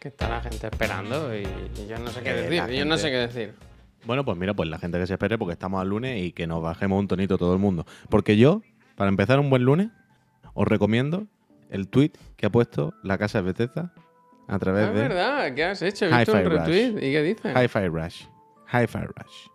Que está la gente esperando y, y yo no sé qué Eh, decir. Yo no sé qué decir. Bueno, pues mira, pues la gente que se espere porque estamos al lunes y que nos bajemos un tonito todo el mundo. Porque yo, para empezar un buen lunes, os recomiendo el tweet que ha puesto la casa de Bethesda a Ah, través es de verdad, ¿qué has hecho? He visto un retweet. ¿Y qué dice? Hi-Fi Rush. Hi-Fi Rush.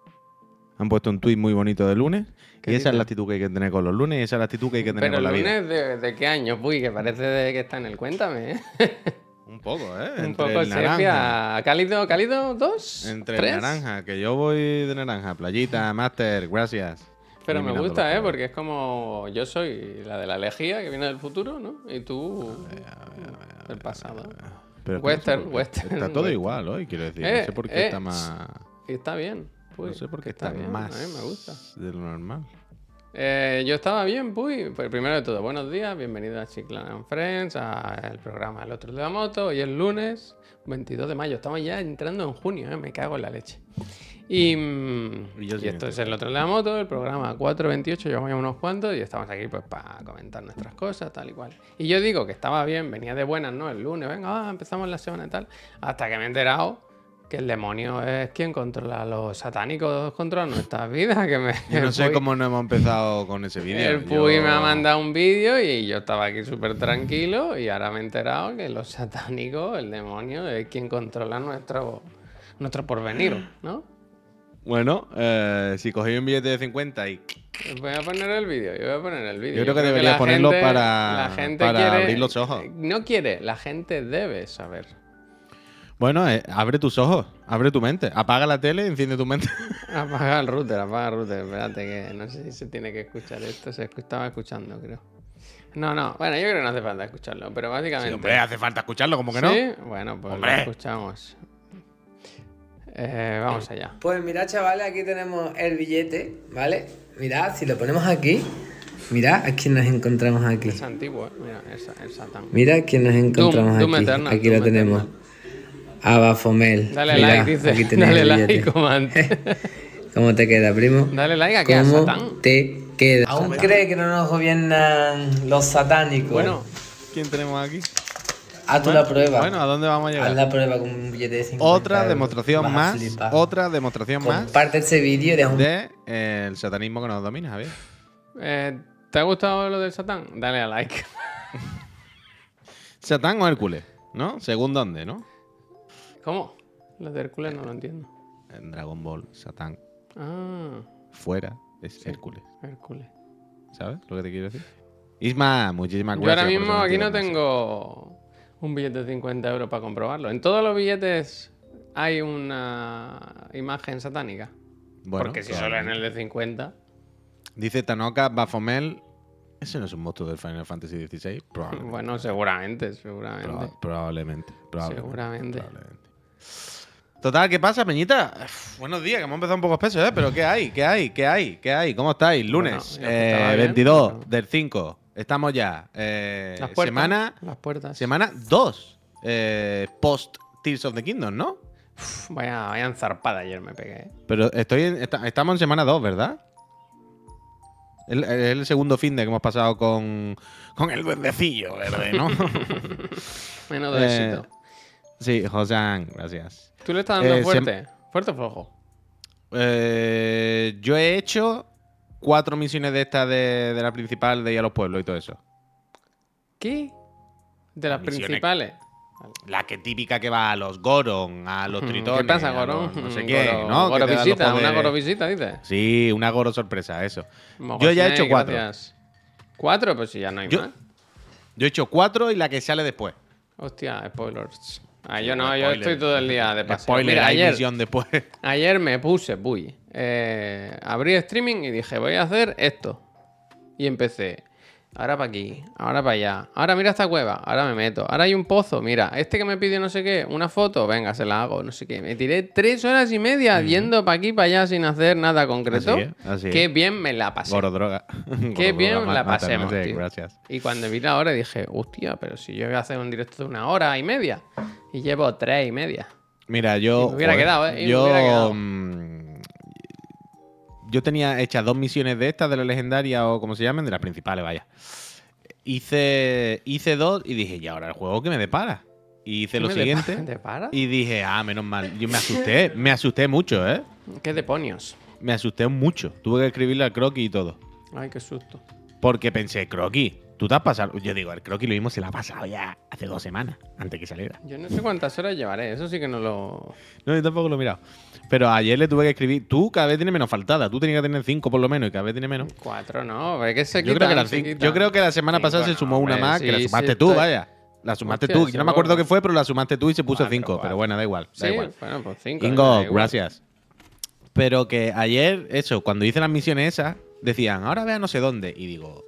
Han puesto un tweet muy bonito de lunes y ¿Qué esa dice? es la actitud que hay que tener con los lunes y esa es la actitud que hay que tener Pero con la el vida. lunes de, de qué año? Uy, que parece de que está en el Cuéntame. ¿eh? Un poco, ¿eh? Un Entre poco el sepia. ¿Cálido, cálido dos? Entre ¿Tres? el naranja, que yo voy de naranja. Playita, Master, gracias. Pero me gusta, ¿eh? Porque es como yo soy la de la lejía que viene del futuro, ¿no? Y tú del pasado. Pero Western, qué. western, Está todo western. igual hoy, quiero decir. no sé por qué eh, está más. Está bien. No sé por qué está, bien, más A mí me gusta. de lo normal. Eh, yo estaba bien, Puy. Pues primero de todo, buenos días, bienvenido a Chiclan and Friends, al programa El Otro de la Moto. Hoy es lunes, 22 de mayo. Estamos ya entrando en junio, ¿eh? me cago en la leche. Y, mm, Y yo y sin esto es. El Otro de la Moto, el programa 428, llevamos ya unos cuantos y estamos aquí pues para comentar nuestras cosas, tal y cual. Y yo digo que estaba bien, venía de buenas, ¿no? El lunes, venga, empezamos la semana y tal. Hasta que me he enterado que el demonio es quien controla a los satánicos, controla nuestras vidas. Que me, Yo no sé Puy- cómo no hemos empezado con ese vídeo. el Yo- Puy me ha mandado un vídeo y yo estaba aquí súper tranquilo y ahora me he enterado que los satánicos, el demonio, es quien controla nuestro, nuestro porvenir, ¿no? Bueno, eh, si cogéis un billete de 50 y. Voy a poner el vídeo, yo voy a poner el vídeo. Yo creo que deberías la ponerlo gente- para- la gente para quiere- abrir los ojos. No quiere, la gente debe saber. Bueno, eh, abre tus ojos, abre tu mente. Apaga la tele, enciende tu mente. Apaga el router, apaga el router. Espérate que no sé si se tiene que escuchar esto. Se estaba escuchando, creo. No, no. Bueno, yo creo que no hace falta escucharlo, pero básicamente... Sí, hombre, hace falta escucharlo, como que no. ¿Sí? Bueno, pues Hombre. lo escuchamos. Eh, vamos allá. Pues mirad, chavales, aquí tenemos el billete, ¿vale? Mirad, si lo ponemos aquí, mirad a quién nos encontramos aquí. Es antiguo, ¿eh? Mira, es el Satán. Mirad quién nos encontramos Doom aquí. Aquí lo tenemos. A Bafomel. Dale like, dice. aquí tenéis Dale el like, antes. ¿Cómo te queda, primo? Dale like a ¿Cómo Satán. te queda? ¿Aún cree que no nos gobiernan los satánicos? Bueno, ¿Quién tenemos aquí? haz tú la prueba. Bueno, ¿a dónde vamos a llegar? haz la prueba con un billete de 50 Otra euros. demostración más. flipar. Otra demostración más Comparte ese vídeo deja un de eh, el satanismo que nos domina, Javier. eh, ¿te ha gustado lo del Satán? Dale a like. ¿Satán o Hércules? ¿No? Según dónde, ¿no? ¿Cómo? Lo de Hércules no lo entiendo. En Dragon Ball, Satán. Ah, Fuera es Hércules. Hércules. ¿Sabes lo que te quiero decir? Isma, muchísimas Yo gracias. ahora por mismo aquí no tengo un billete de 50 euros para comprobarlo. En todos los billetes hay una imagen satánica. Bueno, Porque si solo en el de 50. Dice Tanoka Bafomel. ¿Ese no es un monstruo del Final Fantasy XVI? Probablemente. Bueno, seguramente, seguramente. Proba- probablemente, probablemente. Seguramente. probablemente. Total, ¿qué pasa, Peñita? Uf, buenos días, que hemos empezado un poco espeso, ¿eh? Pero ¿qué hay? ¿Qué hay? ¿Qué hay? ¿Qué hay? ¿Cómo estáis? Lunes, Bueno, eh, bien, 22 pero- del 5. Estamos ya. eh, Las puertas. semana Las puertas. semana 2. eh, post Tears of the Kingdom, ¿no? Uf, Vaya, vaya enzarpada ayer me pegué. Pero estoy en- esta- estamos en semana 2, ¿verdad? El- Es el, segundo fin de que hemos pasado con, con el duendecillo verde, ¿no? Menos Eh, éxito. Sí, Josan, gracias. ¿Tú le estás dando eh, fuerte? ¿Fuerte o flojo? Eh, yo he hecho cuatro misiones de estas de, de la principal de ir a los pueblos y todo eso. ¿Qué? De las Misiones. principales. La que típica que va a los Goron, a los tritones. ¿Qué pasa, los no sé qué, Goro- ¿no? Goro visita, una goro visita, dices. Sí, una Goro sorpresa, eso. Yo ya he hecho cuatro. gracias. ¿Cuatro? Pues si ya no hay Yo- más. Yo he hecho cuatro y la que sale después. Hostia, spoilers. Ah, yo no, yo estoy todo el día de paseo. Spoiler, Mira, hay ayer, después. ayer me puse, puy. eh, abrí streaming y dije, voy a hacer esto. Y empecé. Ahora para aquí, ahora para allá. Ahora mira esta cueva, ahora me meto. Ahora hay un pozo, mira, este que me pidió no sé qué, una foto, venga, se la hago, no sé qué. Me tiré tres horas y media yendo para aquí, para allá, sin hacer nada concreto. Así es, así es. Qué bien me la pasé. Goro droga. Qué Goro bien la pasemos, tío. Gracias. Y cuando vi la hora dije, hostia, pero si yo voy a hacer un directo de una hora y media. Y llevo tres y media. Mira, yo. Y me hubiera quedado, ¿eh? Y me yo. hubiera quedado. Yo tenía hechas dos misiones de estas, de la legendaria o como se llamen, de las principales, vaya. Hice, hice dos y dije, ¿y ahora el juego que me depara? y hice ¿Qué lo siguiente. depara? Y dije, ah, menos mal. Yo me asusté, me asusté mucho, ¿eh? ¿Qué demonios? Me asusté mucho. Tuve que escribirle al croquis y todo. Ay, qué susto. Porque pensé, croquis, tú te has pasado. Yo digo, el croquis lo mismo se lo ha pasado ya hace dos semanas, antes que saliera. Yo no sé cuántas horas llevaré, eso sí que no lo. No, yo tampoco lo he mirado. Pero ayer le tuve que escribir. Tú cada vez tienes menos faltada. Tú tenías que tener cinco por lo menos y cada vez tienes menos. Cuatro, no, es que se Yo creo, que se quitan. yo creo que la semana Cinco, pasada se no, sumó una hombre, más, que la sumaste sí, tú, estoy- vaya. La sumaste Hostia, tú. Yo no me acuerdo qué fue, pero la sumaste tú y se puso Cuatro, cinco. cuatro. Pero bueno, da igual. Da Sí, igual. bueno, pues cinco. Ingo, igual. gracias. Pero que ayer, eso, cuando hice las misiones esas, decían, ahora ve a no sé dónde. Y digo,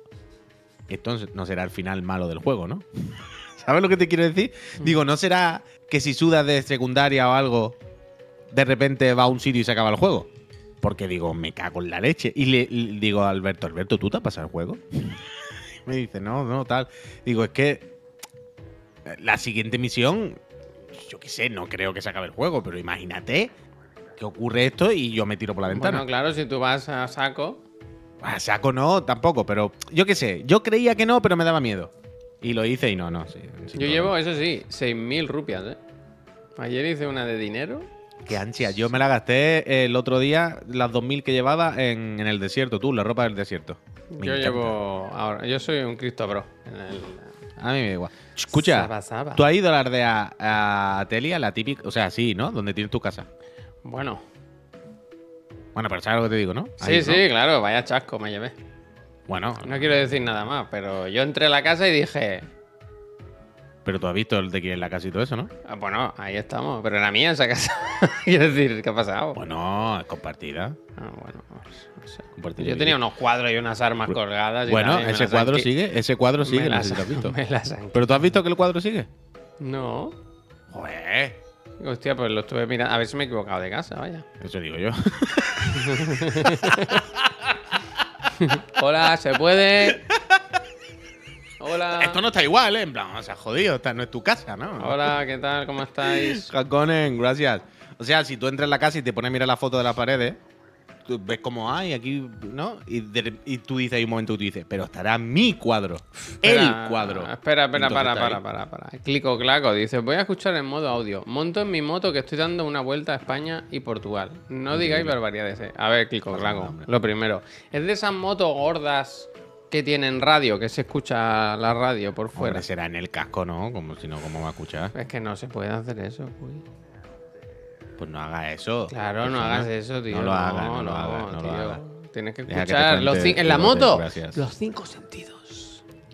esto no será el final malo del juego, ¿no? ¿Sabes lo que te quiero decir? Digo, ¿no será que si sudas de secundaria o algo, de repente va a un sitio y se acaba el juego? Porque digo, me cago en la leche. Y le, digo Alberto, Alberto, ¿tú te has pasado el juego? me dice, no, no, tal. Digo, es que la siguiente misión, yo qué sé, no creo que se acabe el juego, pero imagínate que ocurre esto y yo me tiro por la ventana. Bueno, claro, si tú vas a saco. A saco no, tampoco, pero yo qué sé, yo creía que no, pero me daba miedo. Y lo hice y no, no, sí. Yo problema. llevo, eso sí, 6.000 rupias, ¿eh? Ayer hice una de dinero. Qué ansia, yo me la gasté el otro día, las 2.000 que llevaba en, en el desierto, tú, la ropa del desierto. Me yo encanta. llevo. Ahora, yo soy un Cristo Bro. En el, A mí me da igual. Escucha, Saba, saba. ¿tú has ido a la de a, a Telia, la típica? O sea, sí, ¿no? Donde tienes tu casa. Bueno, Bueno, pero ¿sabes lo que te digo, no? sí, Ahí, sí, ¿no? claro, vaya chasco me llevé. Bueno, No quiero decir nada más, pero yo entré a la casa y dije. pero tú has visto el de quién es la casa y todo eso, ¿no? "Ah, bueno, ahí estamos, pero era mía esa casa. quiero decir, ¿qué ha pasado? Bueno, es compartida. Ah, bueno, no sé. compartida. Yo tenía unos cuadros y unas armas colgadas. y Bueno, tal, y ese han cuadro sigue, ese cuadro me sigue, no las sé si lo has han- visto. me las han Pero tú has visto que el cuadro sigue. No. Joder. Hostia, pues lo estuve mirando. A ver si me he equivocado de casa, vaya. Eso digo yo. Hola, ¿se puede? Hola. Esto no está igual, ¿eh? En plan, o sea, jodido, esta no es tu casa, ¿no? Hola, ¿qué tal? ¿Cómo estáis? Jaconen, gracias. O sea, si tú entras en la casa y te pones a mirar la foto de las paredes, tú ves como hay aquí, ¿no? Y, de- y tú dices, hay un momento que tú dices, pero estará mi cuadro. Espera, el cuadro. Espera, espera, para, para, para, para. Clico claco, dice, voy a escuchar en modo audio. Monto en mi moto que estoy dando una vuelta a España y Portugal. No digáis barbaridades, eh. A ver, clico claco. Lo primero. Es de esas motos gordas que tienen radio, que se escucha la radio por fuera. Hombre, será en el casco, ¿no? Como si no, ¿cómo va a escuchar? Es que no se puede hacer eso, uy. Pues no haga eso. Claro, no hagas eso, tío. No lo haga, no, lo no, no lo tío. haga. Tienes que Deja que escuchar los en la moto. gracias. Los cinco sentidos.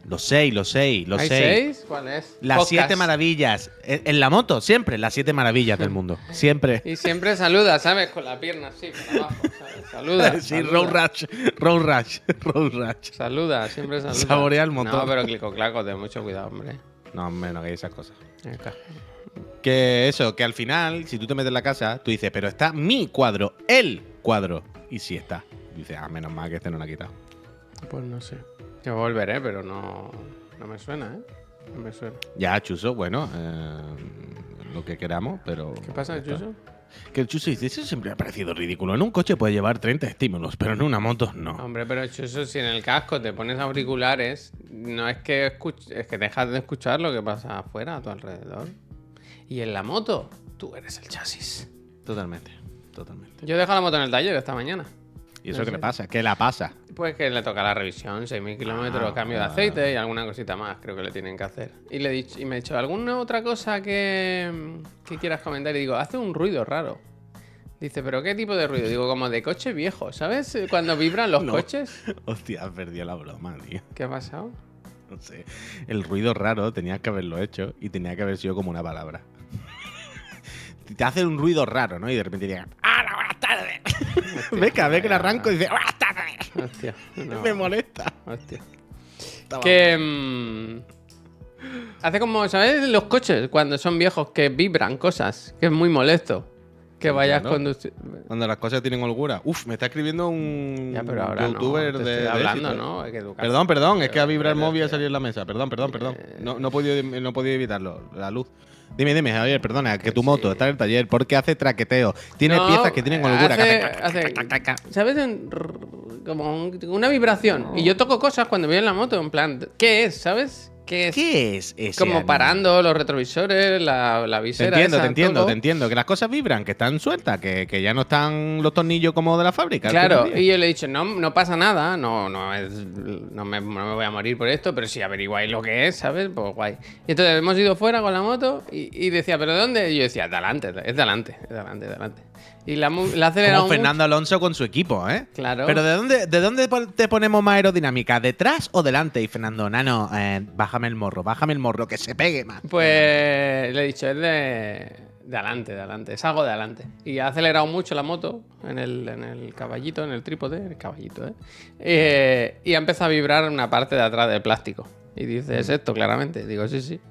Los seis, los seis, los ¿Hay seis. seis? ¿Cuál es? Las Podcast. siete maravillas. En, en la moto, siempre, las siete maravillas del mundo. Siempre. Y siempre saluda, ¿sabes? Con la pierna así, por abajo, ¿sabes? Saluda. sí, saluda. road rush, road rush, road rush. Saluda, siempre saluda. Saborea el motor. No, pero clico claco, ten mucho cuidado, hombre. No, menos que esas cosas. Acá. Que eso, que al final, si tú te metes en la casa, tú dices, pero está mi cuadro, el cuadro. Y sí está. Y dices, ah, menos mal que este no lo ha quitado. Pues no sé. Yo volveré, pero no, no me suena, ¿eh? No me suena. Ya, Chuso, bueno, eh, lo que queramos, pero. ¿Qué pasa, está. Chuso? Que el Chuso dice, eso siempre ha parecido ridículo. En un coche puede llevar 30 estímulos, pero en una moto no. Hombre, pero Chuso, si en el casco te pones auriculares, no es que escuch- es que dejas de escuchar lo que pasa afuera, a tu alrededor. Y en la moto, tú eres el chasis. Totalmente, totalmente. Yo dejo la moto en el taller esta mañana. ¿Y eso No qué sé. le pasa? ¿Qué la pasa? Pues que le toca la revisión, 6.000 kilómetros, Ah, cambio de aceite y alguna cosita más, creo que le tienen que hacer. Y, le he dicho, y me he dicho, ¿alguna otra cosa que, que quieras comentar? Y digo, hace un ruido raro. Dice, ¿pero qué tipo de ruido? Digo, como de coche viejo, ¿sabes? Cuando vibran los No. coches. Hostia, perdido la broma, tío. ¿Qué ha pasado? No sé. El ruido raro tenías que haberlo hecho y tenía que haber sido como una palabra. Te hace un ruido raro, ¿no? Y de repente llega. ¡Hola, buenas tardes! Venga, ve que le arranco y dice. ¡Buenas tardes! Hostia. no, Me molesta. hostia. Que... mm, hace como, ¿sabes? Los coches, cuando son viejos, que vibran cosas, que es muy molesto. Que vayas conduciendo... Cuando las cosas tienen holgura. Uf, me está escribiendo un Ya, pero ahora youtuber no, te de. estoy hablando. ¿no? Hay que educarse. Perdón, perdón, es que ha vibrado el móvil ha salido en la mesa. Perdón, perdón, perdón. Eh. No, no, he podido, no he podido evitarlo. La luz. Dime, dime, Javier, perdona, que tu sí. moto está en el taller porque hace traqueteo. Tiene No, piezas que tienen holgura. hace- hace- ¿Sabes? Como un- una vibración. Y yo toco cosas cuando voy en la moto, en plan, ¿qué es? ¿Sabes? ¿Qué es? ¿Qué es ese Como parando los retrovisores, la, la Te visera. entiendo, esa, te entiendo, todo. te entiendo. Que las cosas vibran, que están sueltas, que, que ya no están los tornillos como de la fábrica. Claro, y yo le he dicho, no, no pasa nada, no, no, es, no, me, no me voy a morir por esto, pero si averiguáis lo que es, ¿sabes? Pues guay. Y entonces hemos ido fuera con la moto y, y decía, ¿pero de dónde? Y yo decía, de adelante, es de adelante, es de adelante, es de adelante. Y la, la acelerado Como mucho. Fernando Alonso con su equipo, ¿eh? Claro. Pero ¿de dónde, ¿de dónde te ponemos más aerodinámica? ¿Detrás o delante? Y Fernando, nano, eh, bájame el morro, bájame el morro, que se pegue más. Pues le he dicho, es de, de adelante, de adelante, es algo de adelante. Y ha acelerado mucho la moto en el, en el caballito, en el trípode, el caballito, ¿eh? Eh, Y ha empezado a vibrar una parte de atrás del plástico. Y dice, es esto, claramente. Digo, sí, sí.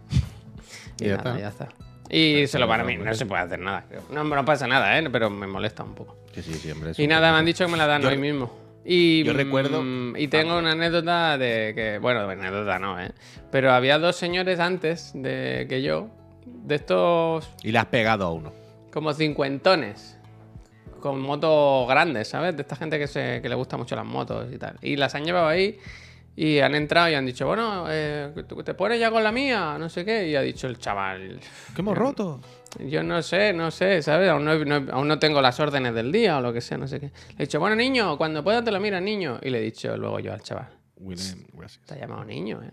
Y Y, ya nada, está. ya está. Y se lo para mí, no se puede hacer nada. No, no pasa nada, ¿eh? Pero me molesta un poco. Sí, sí, siempre. es Y nada, me han dicho que me la dan hoy mismo. Y, yo recuerdo- mm, Y tengo una anécdota de que. Bueno, anécdota no, ¿eh? Pero había dos señores antes de que yo, de estos Y le has pegado a uno. como cincuentones, con motos grandes, ¿sabes? De esta gente que, se, que le gusta mucho las motos y tal. Y las han llevado ahí y han entrado y han dicho, bueno, eh, ¿te pones ya con la mía? No sé qué. Y ha dicho el chaval, ¿Qué hemos roto? yo no sé, no sé, ¿sabes? Aún no, no- aún no tengo las órdenes del día o lo que sea, no sé qué. Le he dicho, bueno, niño, cuando puedas te lo miras, niño. Y le he dicho luego yo al chaval, William, gracias. te ha llamado niño, ¿eh?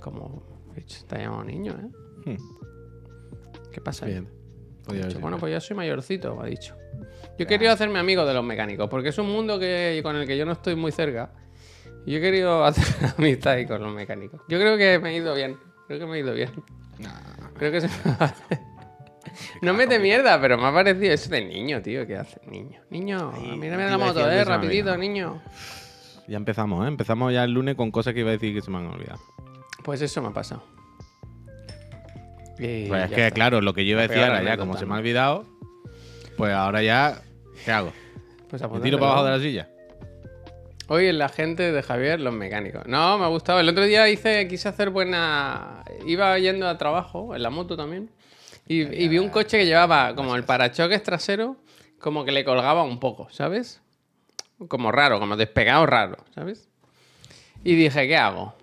Como, te ha llamado niño, ¿eh? Hmm, ¿Qué pasa? Bien. Dicho, bueno, pues yo soy mayorcito, me ha dicho. Yo he querido hacerme amigo de los mecánicos, porque es un mundo que, con el que yo no estoy muy cerca. Yo he querido hacer amistad ahí con los mecánicos. Yo creo que me he ido bien. Creo que me he ido bien. Creo que se me va No mete mierda, pero me ha parecido eso de niño, tío. ¿Qué hace? Niño. Niño, Ahí, mírame la moto, eh. Rapidito, niño. Ya empezamos, ¿eh? Empezamos ya el lunes con cosas que iba a decir que se me han olvidado. Pues eso me ha pasado. Y Pues es que, está. claro, lo que yo iba a decir ahora, ya como se me ¿no? ha olvidado, pues ahora ya, ¿qué hago? Pues ¿Me tiro para abajo de la silla? Hoy en la gente de Javier, los mecánicos. No, me ha gustado. El otro día hice, quise hacer buena. Iba yendo a trabajo, en la moto también. Y, y vi un coche que llevaba como el parachoques trasero, como que le colgaba un poco, ¿sabes? Como raro, como despegado raro, ¿sabes? Y dije, ¿qué hago?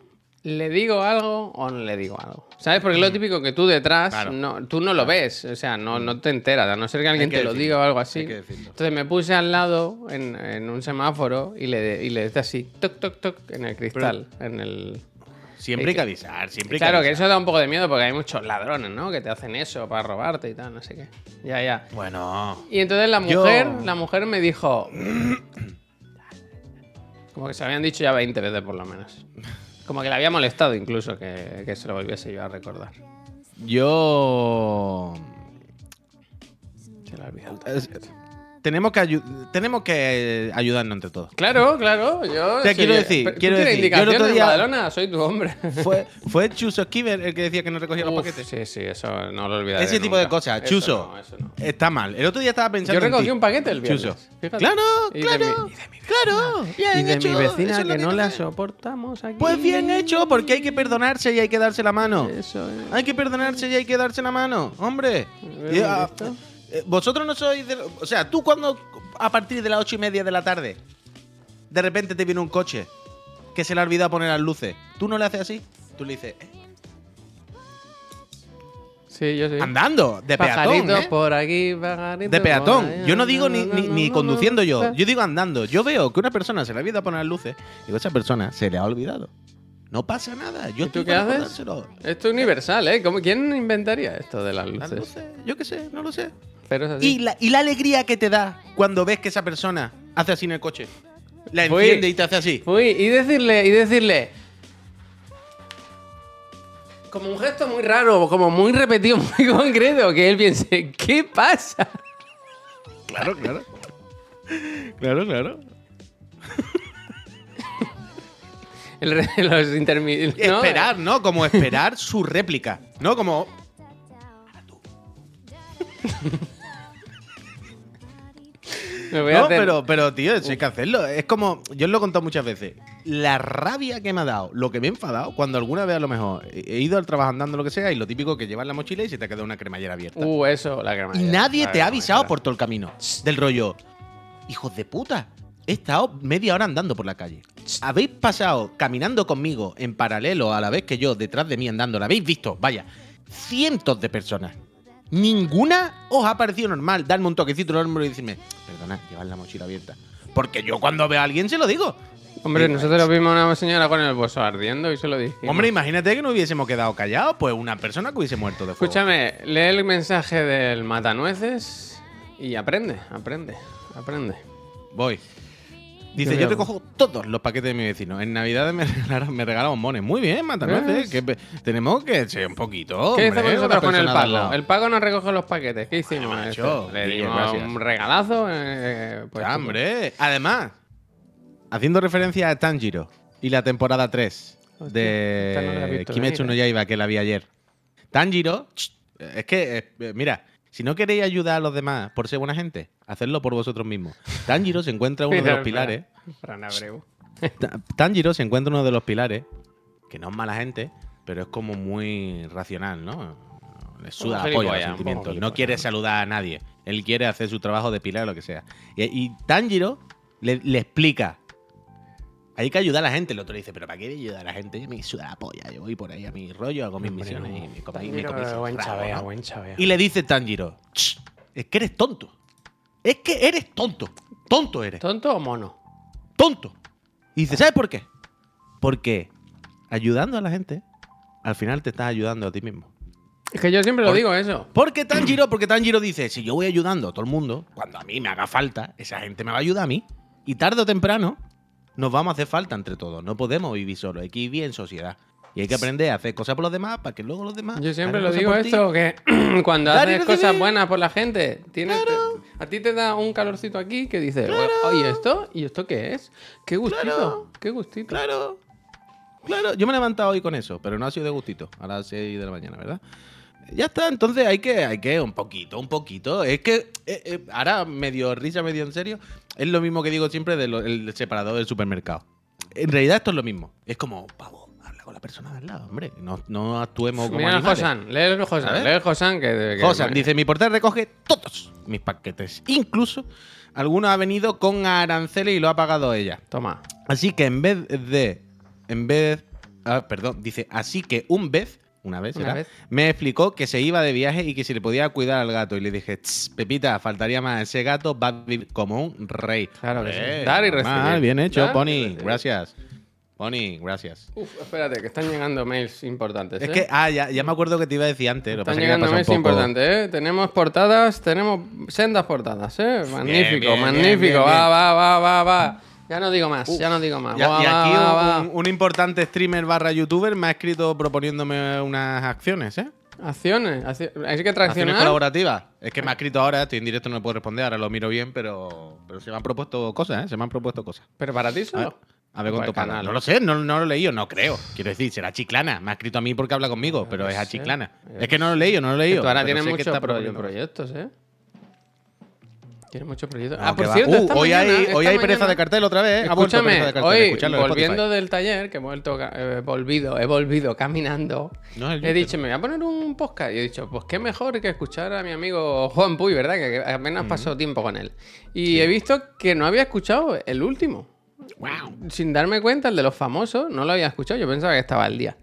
¿Le digo algo o no le digo algo? ¿Sabes? Porque es lo típico que tú detrás, Claro. no, tú no lo ves, o sea, no, no te enteras, a no ser que alguien que te lo diga o algo así. Entonces me puse al lado en, en un semáforo y le, y le así, toc, toc, toc, en el cristal, en el... Siempre hay que avisar, siempre hay que Claro, que eso da un poco de miedo porque hay muchos ladrones, ¿no? Que te hacen eso para robarte y tal, no sé qué. Ya, ya. Bueno, Y entonces la Yo- mujer, la mujer me dijo... Como que se habían dicho ya 20 veces por lo menos. Como que le había molestado incluso que, que se lo volviese yo a recordar. yo... Se lo ha olvidado. Tenemos, que tenemos que ayudarnos entre todos. Claro, claro, yo... Te quiero decir, pero ¿tú quiero decir, yo el otro día- Badalona? Soy tu hombre. Fue, fue Chuso Esquivel el que decía que no recogía los paquetes. Sí, sí, eso no lo olvidaré Ese tipo de cosas. Eso Chuso, no, eso no. está mal. El otro día estaba pensando Yo recogí un paquete el viernes. Chuso. fíjate. Claro, Y de claro, mi- y de mi claro. Bien Y de hecho, mi vecina lo que no la soportamos aquí. Pues bien hecho, porque hay que perdonarse y hay que darse la mano. Eso es. Hay que perdonarse y hay que darse la mano, hombre. ¿Ves Y, ah, eh, Vosotros no sois de... O sea, tú cuando a partir de las ocho y media de la tarde, de repente te viene un coche que se le ha olvidado poner las luces, ¿tú no le haces así? Tú le dices, eh, Sí, yo sí. andando, de peatón, ¿eh? por aquí, pajaritos De por peatón. allá. Yo no digo ni, ni- conduciendo yo. Yo digo andando. Yo veo que una persona se le ha olvidado poner las luces. Digo, esa persona se le ha olvidado. No pasa nada. Yo ¿Y tú qué haces? Esto es universal, ¿eh? ¿Cómo- ¿Quién inventaría esto de las luces, yo qué sé, no lo sé. Pero es así. Y la, y la alegría que te da cuando ves que esa persona hace así en el coche. La Fui. enciende y te hace así. Uy, y decirle, y decirle. Como un gesto muy raro, como muy repetido, muy concreto, que él piense, ¿qué pasa? Claro, claro. claro, claro. El re- los intermedios. Esperar, ¿no? Como esperar su réplica. ¿No? Como. Me voy a No, hacer- pero, pero, tío, eso hay que hacerlo. Es como, yo os lo he contado muchas veces. La rabia que me ha dado, lo que me he enfadado, cuando alguna vez a lo mejor he ido al trabajo andando lo que sea, y lo típico que llevas la mochila y se te ha quedado una cremallera abierta. Uh, eso, la y cremallera. nadie La te ha avisado por todo el camino. Del rollo, hijos de puta, he estado media hora andando por la calle. habéis pasado caminando conmigo en paralelo a la vez que yo detrás de mí andando, la habéis visto, vaya, cientos de personas. Ninguna os ha parecido normal darme un toquecito en el hombro y decirme, perdona, llevad la mochila abierta. Porque yo cuando veo a alguien se lo digo. Hombre, nosotros vimos a una señora con el bolso ardiendo y se lo dijimos. Hombre, imagínate que no hubiésemos quedado callados, pues una persona que hubiese muerto de fuego. Escúchame, lee el mensaje del matanueces y aprende, aprende, aprende. Voy. Dice, Yo veo. recojo todos los paquetes de mi vecino. En Navidad me regalaron, me regalaron mones. Muy bien, matanueces. ¿Ves? Que tenemos que ser un poquito. ¿Qué hombre, hacemos nosotros con el pago? El pago nos recoge los paquetes. ¿Qué hicimos? Macho, Le bien, dimos un regalazo. eh, pues, Ya, hombre. Además, haciendo referencia a Tanjiro y la temporada 3 Hostia, no de visto Kimetsu no venir, Yaiba que la vi ayer. Tanjiro, es que, eh, mira, si no queréis ayudar a los demás por ser buena gente, hacedlo por vosotros mismos. Tanjiro se encuentra uno de los pilares. Fran Abreu. Ta- Tanjiro se encuentra uno de los pilares, que no es mala gente, pero es como muy racional, ¿no? Le suda la polla los sentimientos. No quiere saludar a nadie. Él quiere hacer su trabajo de pilar o lo que sea. Y, y Tanjiro le, le explica. Hay que ayudar a la gente. El otro le dice, pero ¿para qué ayudar a la gente? Yo me suda la polla. Yo voy por ahí a mi rollo, hago mis misiones y me comí, me comí ese buen rabo, chavea, ¿no? buen chavea. Y le dice Tanjiro, "Ch, es que eres tonto. Es que eres tonto. Tonto eres. ¿Tonto o mono? tonto. Y dice, ¿sabes por qué? Porque ayudando a la gente, al final te estás ayudando a ti mismo. Es que yo siempre lo Por- digo eso. Porque Tanjiro, porque Tanjiro dice, si yo voy ayudando a todo el mundo, cuando a mí me haga falta, esa gente me va a ayudar a mí. Y tarde o temprano nos vamos a hacer falta entre todos. No podemos vivir solos, hay que vivir en sociedad. Y hay que aprender a hacer cosas por los demás para que luego los demás. Yo siempre lo digo esto, que cuando Dar haces cosas buenas por la gente, tienes, te- a ti te da un calorcito aquí que dices, oye, ¿esto? ¿Y esto qué es? ¿Qué gustito? Claro. ¿Qué gustito? Claro. Claro, yo me he levantado hoy con eso, pero no ha sido de gustito, a las 6 de la mañana, ¿verdad? Ya está, entonces hay que, hay que, un poquito, un poquito. Es que, eh, eh, ahora medio risa, medio en serio, es lo mismo que digo siempre del separador del supermercado. En realidad esto es lo mismo. Es como, pavo, habla con la persona de al lado, hombre. No, no actuemos como Mira animales. Josan, lee el Josan, Josan que... que- Josan dice, mi portal recoge todos mis paquetes. Incluso, algunos ha venido con aranceles y lo ha pagado ella. Toma. Así que en vez de. En vez. ah, perdón, dice. Así que un vez. Una vez, Una vez. Me explicó que se iba de viaje y que si le podía cuidar al gato. Y le dije, "Tss, Pepita, faltaría más. Ese gato va a vivir como un rey. Claro que sí. Dar y recibir. Bien hecho, Dar Pony. Gracias. Pony, gracias. Uf, espérate, que están llegando mails importantes. Es ¿eh? que, ah, ya, ya me acuerdo que te iba a decir antes. Lo que Están pasa que llegando pasado mails poco- importantes, ¿eh? Tenemos portadas, tenemos sendas portadas, ¿eh? Magnífico, bien, bien, magnífico. bien, va, va, va, va, va. Ya no digo más, ya no digo más. Va, y aquí va, un, va. un- un importante streamer barra youtuber me ha escrito proponiéndome unas acciones, ¿eh? Acciones, acci- hay que Acciones traccionar. colaborativas. Es que me ha escrito ahora, estoy en directo, no le puedo responder, ahora lo miro bien, pero, pero se me han propuesto cosas, ¿eh? Se me han propuesto cosas. Pero para ti solo. a ver Por cuánto canal. No lo sé, no, no lo he leído, no creo. Quiero decir, será chiclana. Me ha escrito a mí porque habla conmigo, pero es a chiclana. Es que no lo he leído, no lo he leído. tú ahora tienes muchos proyectos, ¿eh? Tienes muchos proyectos. No, ah, que por cierto, Uh, hoy mañana- hay, hoy hay pereza mañana- de cartel otra vez. ¿eh? Escúchame, cartel. hoy volviendo del taller, que he vuelto, he volvido, he volvido caminando, No he dicho, me voy a poner un podcast. Y he dicho, pues qué mejor que escuchar a mi amigo Juan Puy, ¿verdad? Que apenas pasó tiempo con él. Y he visto que no había escuchado el último. Wow. Sin darme cuenta, el de los famosos, no lo había escuchado. Yo pensaba que estaba al día.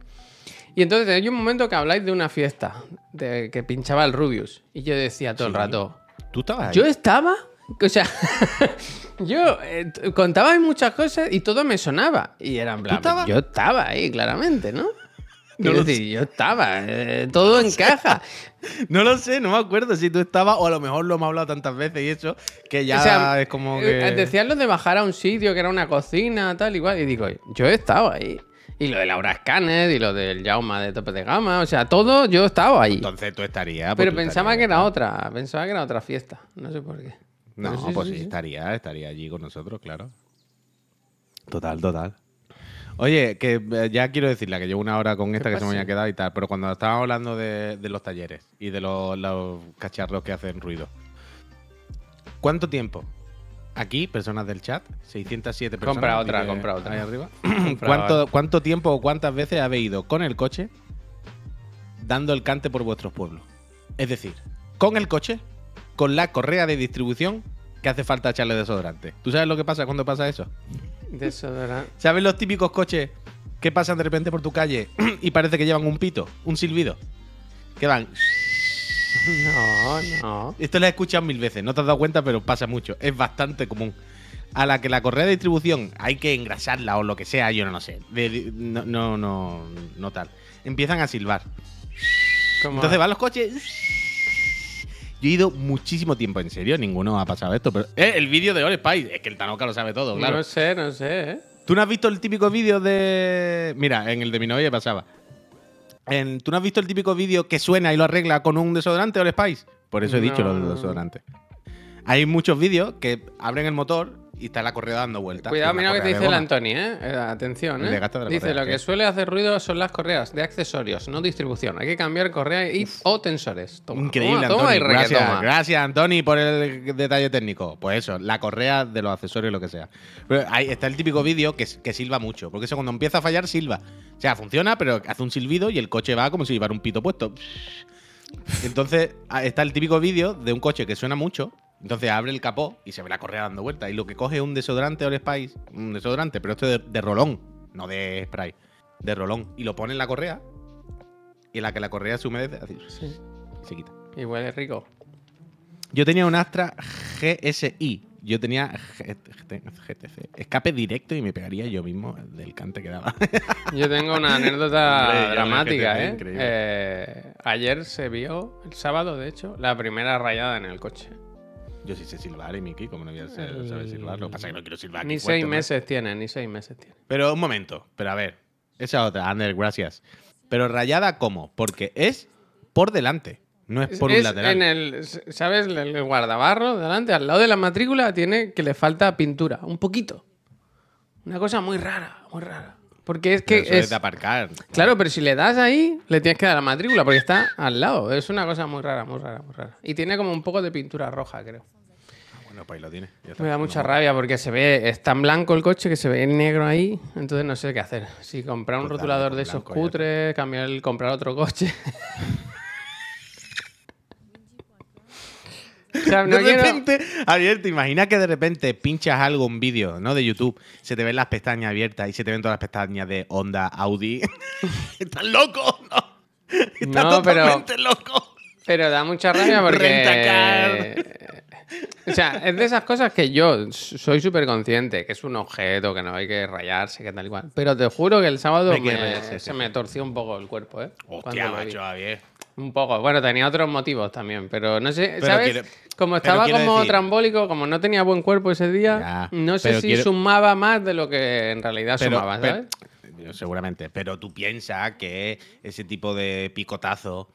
Y entonces hay un momento que habláis de una fiesta, de que pinchaba el Rubius. Y yo decía todo el rato, ¿Tú estabas ahí? yo estaba, o sea, yo eh, contabais muchas cosas y todo me sonaba. Y era en plan, yo estaba ahí, claramente, ¿no? No lo decir, yo estaba, eh, todo encaja. No lo sé, no me acuerdo si tú estabas o a lo mejor lo hemos hablado tantas veces y eso, que ya o sea, es como eh, que... decían lo de bajar a un sitio que era una cocina, tal, igual. Y digo, yo he estado ahí. Y lo de Laura Scanner y lo del Jauma de tope de gama, o sea, todo yo he estado ahí. Entonces tú estarías... pues Pero tú pensaba que era otra, pensaba que era otra fiesta. No sé por qué. No, pues sí, sí. estaría, estaría allí con nosotros, claro. Total, total. Oye, que eh, ya quiero decirle que llevo una hora con esta que se me había quedado y tal, pero cuando estábamos hablando de, de los talleres y de los, los cacharros que hacen ruido, ¿cuánto tiempo? Aquí, personas del chat, 607 personas. Compra otra, compra otra. Ahí arriba. ¿Cuánto, ¿Cuánto tiempo o cuántas veces habéis ido con el coche dando el cante por vuestros pueblos? Es decir, con el coche, con la correa de distribución que hace falta echarle desodorante. ¿Tú sabes lo que pasa cuando pasa eso? Desodorante. ¿Sabes los típicos coches que pasan de repente por tu calle y parece que llevan un pito, un silbido? Que van. No, no. Esto lo he escuchado mil veces, no te has dado cuenta, pero pasa mucho. Es bastante común. A la que la correa de distribución hay que engrasarla o lo que sea, yo no lo sé. De- no, no, no, no tal. Empiezan a silbar. Como- Entonces van los coches. Yo he ido muchísimo tiempo, en serio, ninguno ha pasado esto, pero. ¡Eh! El vídeo de All Spice. Es que el Tanoka lo sabe todo, claro. No sé, no sé, ¿eh? ¿Tú no has visto el típico vídeo de. Mira, en el de mi novia pasaba. En- ¿Tú no has visto el típico vídeo que suena y lo arregla con un desodorante All Spice? Por eso he dicho lo del No. desodorante. Hay muchos vídeos que abren el motor y está la correa dando vueltas. Cuidado, mira lo que te dice el. Anthony, ¿eh? Eh, Atención, ¿eh? Dice, lo que ¿qué? suele hacer ruido son las correas de accesorios, no distribución. Hay que cambiar correa y, o tensores. Toma, Increíble, toma, Gracias, gracias, Antoni, por el detalle técnico. Pues eso, la correa de los accesorios, lo que sea. Pero ahí está el típico vídeo que, que silba mucho. Porque eso cuando empieza a fallar, silba. O sea, funciona, pero hace un silbido y el coche va como si llevara un pito puesto. Entonces, está el típico vídeo de un coche que suena mucho. Entonces abre el capó y se ve la correa dando vueltas. Y lo que coge es un desodorante All Spice, un desodorante, pero esto de, de rolón, no de spray, de rolón. Y lo pone en la correa. Y en la que la correa se humedece, así, Sí. y se quita. Y huele rico. Yo tenía un Astra GSI. Yo tenía GTC. Escape directo y me pegaría yo mismo del cante que daba. Yo tengo una anécdota Hombre, dramática, ¿eh? increíble. Eh, Ayer se vio, el sábado de hecho, la primera rayada en el coche. Yo sí sé silbar, y Miki, como no voy a ser- El- saber silbar. Lo que pasa es que no quiero silbar Ni seis meses tiene, ni seis meses tiene. Pero un momento, pero a ver. Esa otra, Ander, gracias. Pero rayada, ¿cómo? Porque es por delante, no es por Es un lateral. En el, ¿sabes? El guardabarro delante, al lado de la matrícula, tiene que le falta pintura, un poquito. Una cosa muy rara, muy rara. Porque es que Pero eso es es, de aparcar. Claro, pero si le das ahí, le tienes que dar la matrícula porque está al lado. Es una cosa muy rara, muy rara, muy rara. Y tiene como un poco de pintura roja, creo. Ah, bueno, pues ahí lo tiene. ya está. Me da mucha No, rabia porque se ve, es tan blanco el coche que se ve negro ahí, entonces no sé qué hacer. Si comprar un Pues rotulador de esos blanco, cutres, cambiar el, comprar otro coche. o sea, no de quiero- repente, Javier, ¿te imaginas que de repente pinchas algo, un vídeo, ¿no? De YouTube, se te ven las pestañas abiertas y se te ven todas las pestañas de Honda, Audi. ¡Estás loco! ¡No! ¡Estás No, pero- totalmente loco! Pero da mucha rabia porque. Rentacar. O sea, es de esas cosas que yo soy súper consciente, que es un objeto, que no hay que rayarse, que tal igual. Pero te juro que el sábado me- rayarse, se sí. me torció un poco el cuerpo, ¿eh? Hostia, macho, Javier. Un poco. Bueno, tenía otros motivos también, pero no sé, Pero ¿sabes? quiero- como estaba como decir- trambólico, como no tenía buen cuerpo ese día, Ya, no sé si quiero- sumaba más de lo que en realidad Pero, sumaba, ¿sabes? seguramente, pero tú piensas que ese tipo de picotazo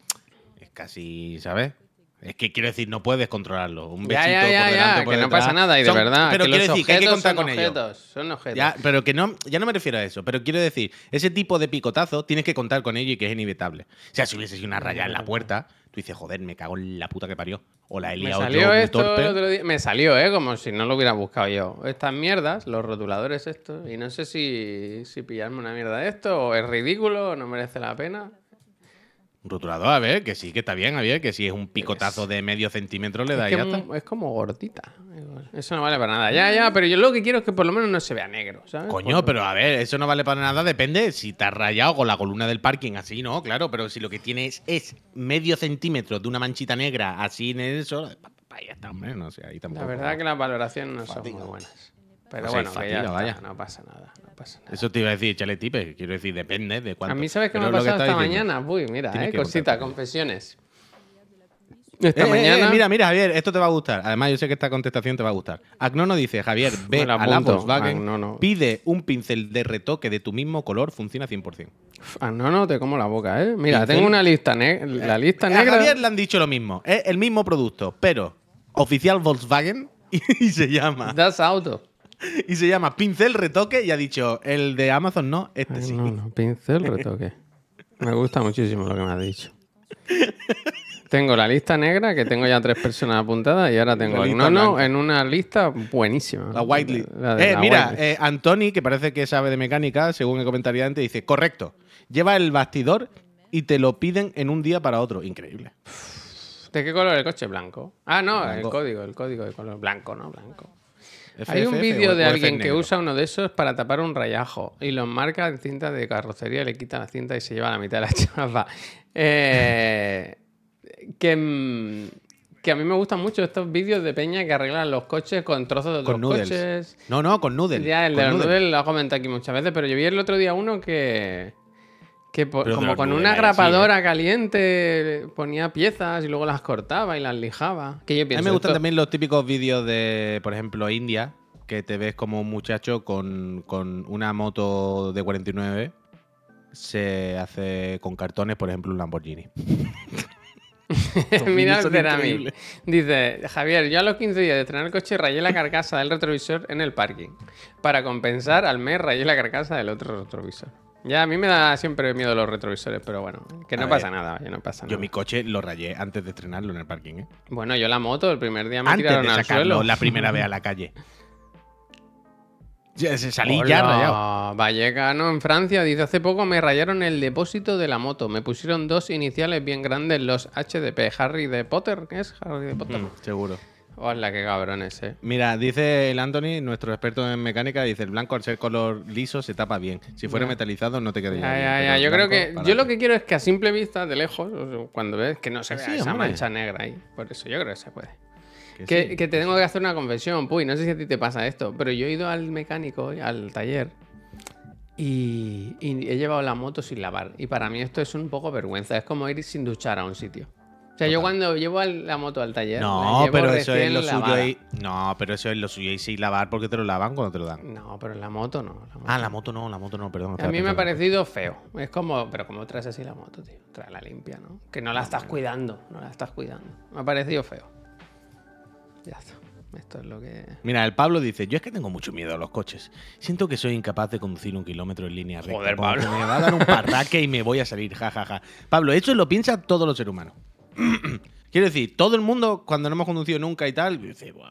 es casi, ¿sabes? Es que quiero decir, no puedes controlarlo. Un Ya, besito ya, ya, por delante, por que no pasa nada y de Son- verdad, Pero que quiero los decir que hay que contar son con ello. objetos, son objetos. Ya, pero que no, ya no me refiero a eso, pero quiero decir, ese tipo de picotazo tienes que contar con ello y que es inevitable. O sea, si hubiese sido una raya en la puerta, tú dices, joder, me cago en la puta que parió. O la he Me liado yo salió esto torpe. el otro día. Me salió, ¿eh? Como si no lo hubiera buscado yo. Estas mierdas, los rotuladores estos. Y no sé si, si pillarme una mierda de esto o es ridículo o no merece la pena. Un rotulador, a ver, que sí, que está bien, a ver, que si es un picotazo de medio centímetro le da Es, y que ya está. es como gordita. Eso no vale para nada. Ya, ya, pero yo lo que quiero es que por lo menos no se vea negro, ¿sabes? Coño, Por- pero a ver, eso no vale para nada, depende si te has rayado con la columna del parking así, ¿no? Claro, pero si lo que tienes es medio centímetro de una manchita negra así en eso, ahí está, hombre, no sé, ahí tampoco. La verdad que las valoraciones no son muy buenas. Pero Pues bueno, que ya está, vaya. no pasa nada, no pasa nada. Eso te iba a decir, échale tipe, quiero decir, depende de cuánto. A mí, ¿sabes qué Pero me ha que pasado esta diciendo. mañana? Uy, mira, eh, que cosita, confesiones. Esta Eh, eh, mañana. eh, mira, mira, Javier, esto te va a gustar. Además, yo sé que esta contestación te va a gustar. Agnono dice, Javier, ve la a la Volkswagen, Agnono. pide un pincel de retoque de tu mismo color, funciona 100%. Ah, no, no, te como la boca, ¿eh? Mira, Pincel. tengo una lista negra. La lista A negra. Javier le han dicho lo mismo. Es el mismo producto, pero oficial Volkswagen y, se llama Das Auto. Y se llama pincel retoque y ha dicho el de Amazon no, este Ay, sí. no, no, pincel retoque. Me gusta muchísimo lo que me has dicho. Tengo la lista negra, que tengo ya tres personas apuntadas, y ahora tengo el nono blanca. en una lista buenísima. La white list. Eh, mira, eh, Antoni, que parece que sabe de mecánica, según el comentario antes, dice, correcto, lleva el bastidor y te lo piden en un día para otro. Increíble. ¿De qué color el coche? Blanco. Ah, no, el código, el código de color blanco, ¿no? Blanco. Hay un vídeo de alguien que usa uno de esos para tapar un rayajo y los marca en cinta de carrocería, le quita la cinta y se lleva la mitad de la chapa. Eh, que, mm, que a mí me gustan mucho estos vídeos de peña que arreglan los coches con trozos de otros Con noodles. coches. No, no, con noodles. Ya, el con de los noodles. noodles lo he comentado aquí muchas veces, pero yo vi el otro día uno que. Que como con una sí, grapadora caliente ponía piezas y luego las cortaba y las lijaba. Que yo A pienso, mí me gustan esto- también los típicos vídeos de, por ejemplo, India, que te ves como un muchacho con, con una moto de 49 se hace con cartones, por ejemplo, un Lamborghini. Mira el. Dice, Javier, yo a los 15 días de estrenar el coche rayé la carcasa del retrovisor en el parking. Para compensar, al mes rayé la carcasa del otro retrovisor. Ya, a mí me da siempre miedo los retrovisores, pero bueno, que no A pasa ver, nada, oye, no pasa Yo nada. mi coche lo rayé antes de estrenarlo en el parking, ¿eh? Bueno, yo la moto el primer día me Antes tiraron de al sacarlo suelo. la primera vez a la calle. Ya, se salí ya rayado. Vallecano en Francia dice, hace poco me rayaron el depósito de la moto. Me pusieron dos iniciales bien grandes, los HDP. Harry de Potter, ¿qué es Harry de Potter? Mm, seguro. Hola, qué cabrones, eh. Mira, dice el Anthony, nuestro experto en mecánica, dice el blanco al ser color liso se tapa bien. Si fuera metalizado no te quedaría Ya, ya. el Yo creo que. Yo lo que quiero es que a simple vista, de lejos, cuando ves que no se Que vea sí, esa hombre. mancha negra ahí. Por eso yo creo que se puede. Que Que, sí. que te tengo que hacer una confesión, Puy. No sé si a ti te pasa esto, pero yo he ido al mecánico, al taller, y, y he llevado la moto sin lavar. Y para mí esto es un poco vergüenza. Es como ir sin duchar a un sitio. O sea, yo cuando llevo la moto al taller. No, pero eso es lo suyo y... No, pero eso es lo suyo y sin lavar porque te lo lavan cuando te lo dan. No, pero la moto no. la moto Ah, la moto no, la moto no, perdón. A mí me ha parecido feo. Es como, pero como traes así la moto, tío. Trae la limpia, ¿no? Que no la estás cuidando, no la estás cuidando. Me ha parecido feo. Ya está. Esto es lo que. Mira, el Pablo dice, yo es que tengo mucho miedo a los coches. Siento que soy incapaz de conducir un kilómetro en línea recta. Joder, Pablo. Me va a dar un parraque y me voy a salir, jajaja. Pablo, eso lo piensa todos los seres humanos. Quiero decir, todo el mundo, cuando no hemos conducido nunca y tal, dice, "Buah".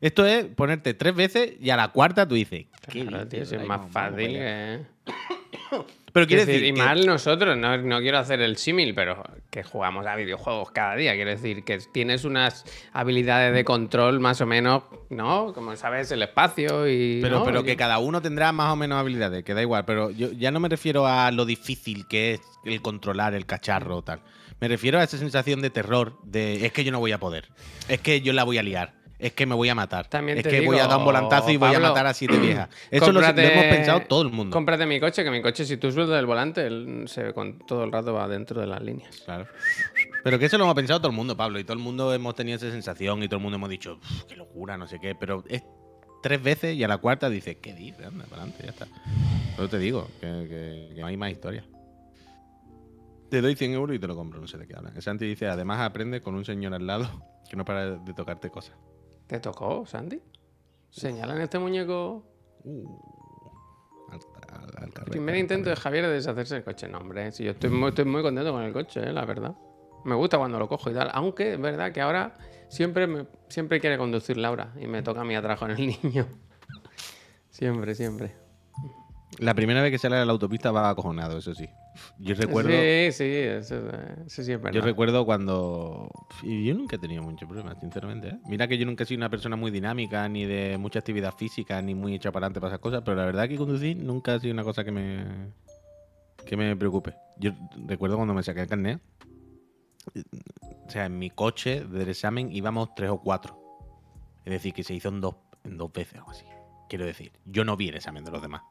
Esto es ponerte tres veces y a la cuarta tú dices, ¿qué Claro, tío, es más fácil para allá". que. Pero quiero Es decir, decir, y que- mal nosotros, no, no quiero hacer el símil, pero que jugamos a videojuegos cada día. Quiero decir, que tienes unas habilidades de control más o menos, ¿no? Como sabes, el espacio y. Pero, ¿no? pero que cada uno tendrá más o menos habilidades, que da igual. Pero yo ya no me refiero a lo difícil que es el controlar el cacharro o tal. Me refiero a esa sensación de terror, de es que yo no voy a poder, es que yo la voy a liar, es que me voy a matar, También es te que voy a dar un volantazo y voy a matar a siete viejas. Eso lo, hemos pensado todo el mundo. Cómprate mi coche, que mi coche, si tú sueltas el volante, él se, con, todo el rato va dentro de las líneas. Claro. Pero que eso lo hemos pensado todo el mundo, Pablo, y todo el mundo hemos tenido esa sensación y todo el mundo hemos dicho, "Uf, qué locura, no sé qué, pero es tres veces y a la cuarta dices, ¿qué dices? Anda, para adelante, ya está. Pero te digo, que, que- que no hay más historia. Te doy 100 euros y te lo compro, no sé de qué hablan. El Santi dice, además aprende con un señor al lado que no para de tocarte cosas. ¿Te tocó, Sandy? ¿Señalan este muñeco? Uh, al, al- al carrer, Primer intento de. Javier de deshacerse del coche. No, hombre, si yo estoy muy, estoy muy contento con el coche, eh, la verdad. Me gusta cuando lo cojo y tal. Aunque es verdad que ahora siempre, me, siempre quiere conducir Laura y me toca a mí atrás con el niño. Siempre, siempre. La primera vez que sale a la autopista va acojonado, eso sí. Yo recuerdo... Sí, sí, eso, eso sí es verdad. Yo recuerdo cuando. Y yo nunca he tenido muchos problemas, sinceramente. ¿eh? Mira que yo nunca he sido una persona muy dinámica, ni de mucha actividad física, ni muy hecha para adelante para esas cosas, pero la verdad que conducir nunca ha sido una cosa que me. que me preocupe. Yo recuerdo cuando me saqué el carnet. O sea, en mi coche del examen íbamos tres o cuatro. Es decir, que se hizo en dos, en dos veces o así. Quiero decir, yo no vi el examen de los demás.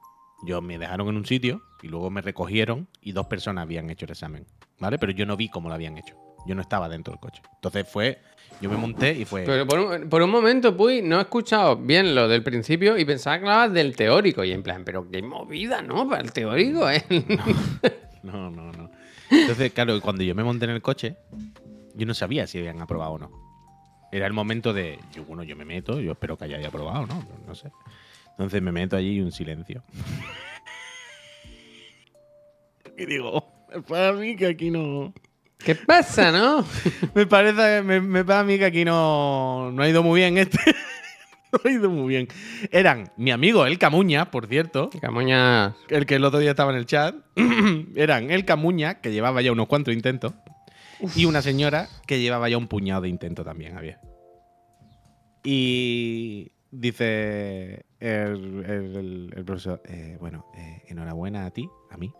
Yo me dejaron en un sitio y luego me recogieron y dos personas habían hecho el examen, ¿vale? Pero yo no vi cómo lo habían hecho. Yo no estaba dentro del coche. Entonces fue, yo me monté y fue... Pero por un, por un momento, Puy, no he escuchado bien lo del principio y pensaba que hablabas del teórico. Y en plan, pero qué movida, ¿no? Para el teórico, ¿eh? No, no, no. Entonces, claro, cuando yo me monté en el coche, yo no sabía si habían aprobado o no. Era el momento de, yo, bueno, yo me meto, yo espero que haya aprobado, ¿no? No sé. Entonces me meto allí y un silencio. y digo, para mí que aquí no... ¿Qué pasa, no? Me parece, me, me pasa a mí que aquí no, no ha ido muy bien este. no ha ido muy bien. Eran mi amigo el Camuña, por cierto, Camoña. el que el otro día estaba en el chat. Eran el Camuña, que llevaba ya unos cuantos intentos, y una señora que llevaba ya un puñado de intentos también, había. Y, dice el, el- el- el profesor, eh, bueno, eh, enhorabuena a ti, a mí,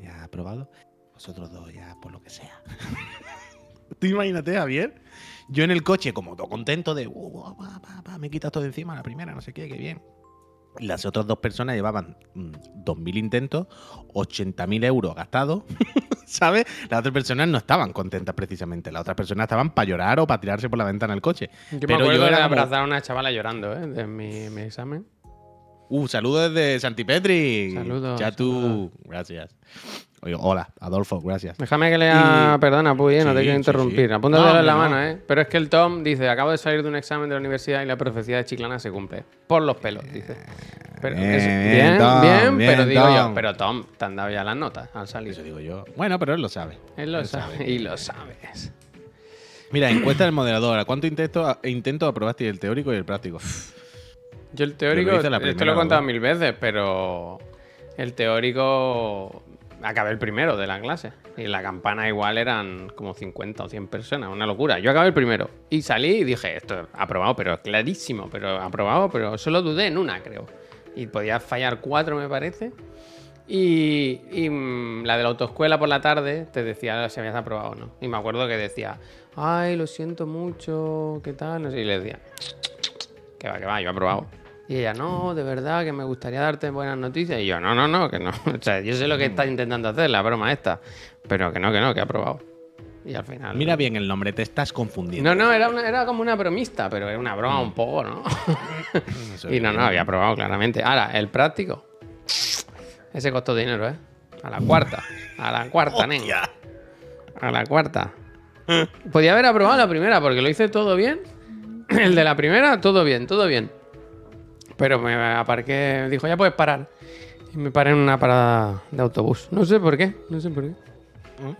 ya aprobado. Vosotros dos ya por lo que sea. Tú imagínate, Javier. Yo en el coche, como todo contento de, "Uh, va, me quitas todo de encima, la primera, no sé qué, qué bien. Las otras dos personas llevaban mm, 2.000 intentos, 80.000 euros gastados, ¿sabes? Las otras personas no estaban contentas precisamente. Las otras personas estaban para llorar o para tirarse por la ventana del coche. Yo Pero me acuerdo yo de era como- abrazar a una chavala llorando, ¿eh? De mi, mi examen. Uh, saludos desde Santipetri. Saludos, Chatu, saludos. gracias. Oye, hola, Adolfo, gracias. Déjame que lea. Y- Perdona, Puy, ¿eh? no Sí, te quiero sí, interrumpir. sí. Apúntatelo No, en la mano, no. ¿eh? Pero es que el Tom dice: Acabo de salir de un examen de la universidad y la profecía de Chiclana se cumple. Por los pelos, dice. Pero Bien, eso- bien, bien, Tom, bien, bien, pero digo Tom. yo, pero Tom, te han dado ya las notas al salir. Eso digo yo. Bueno, pero él lo sabe. Él lo Él sabe. Y lo sabes. Mira, encuesta del moderador. ¿A cuánto intento, intento aprobaste el teórico y el práctico? Yo el teórico, Yo lo esto lo he contado mil veces, pero el teórico acabé el primero de la clase. Y la campana igual eran como 50 o 100 personas, una locura. Yo acabé el primero y salí y dije, esto aprobado, pero clarísimo, pero aprobado, pero solo dudé en una, creo. Y podía fallar cuatro, me parece. Y, y, mm, la de la autoescuela por la tarde te decía si habías aprobado o no. Y me acuerdo que decía, ay, lo siento mucho, ¿qué tal? No sé, y le decía, que va, que va, yo he aprobado. Y ella, no, de verdad, que me gustaría darte buenas noticias. Y yo, no, no, no, que no. O sea, yo sé lo que estás intentando hacer, la broma esta. Pero que no, que no, que he aprobado. Y al final. Mira bien el nombre, te estás confundiendo. No, no, era, una- era como una bromista, pero era una broma un poco, ¿no? Y no, no, había aprobado claramente. Ahora, el práctico. Ese costó dinero, ¿eh? A la cuarta. A la cuarta, nen. A la cuarta. Podía haber aprobado la primera porque lo hice todo bien. El de la primera, todo bien, todo bien. Pero me aparqué, dijo, ya puedes parar. Y me paré en una parada de autobús. No sé por qué, no sé por qué.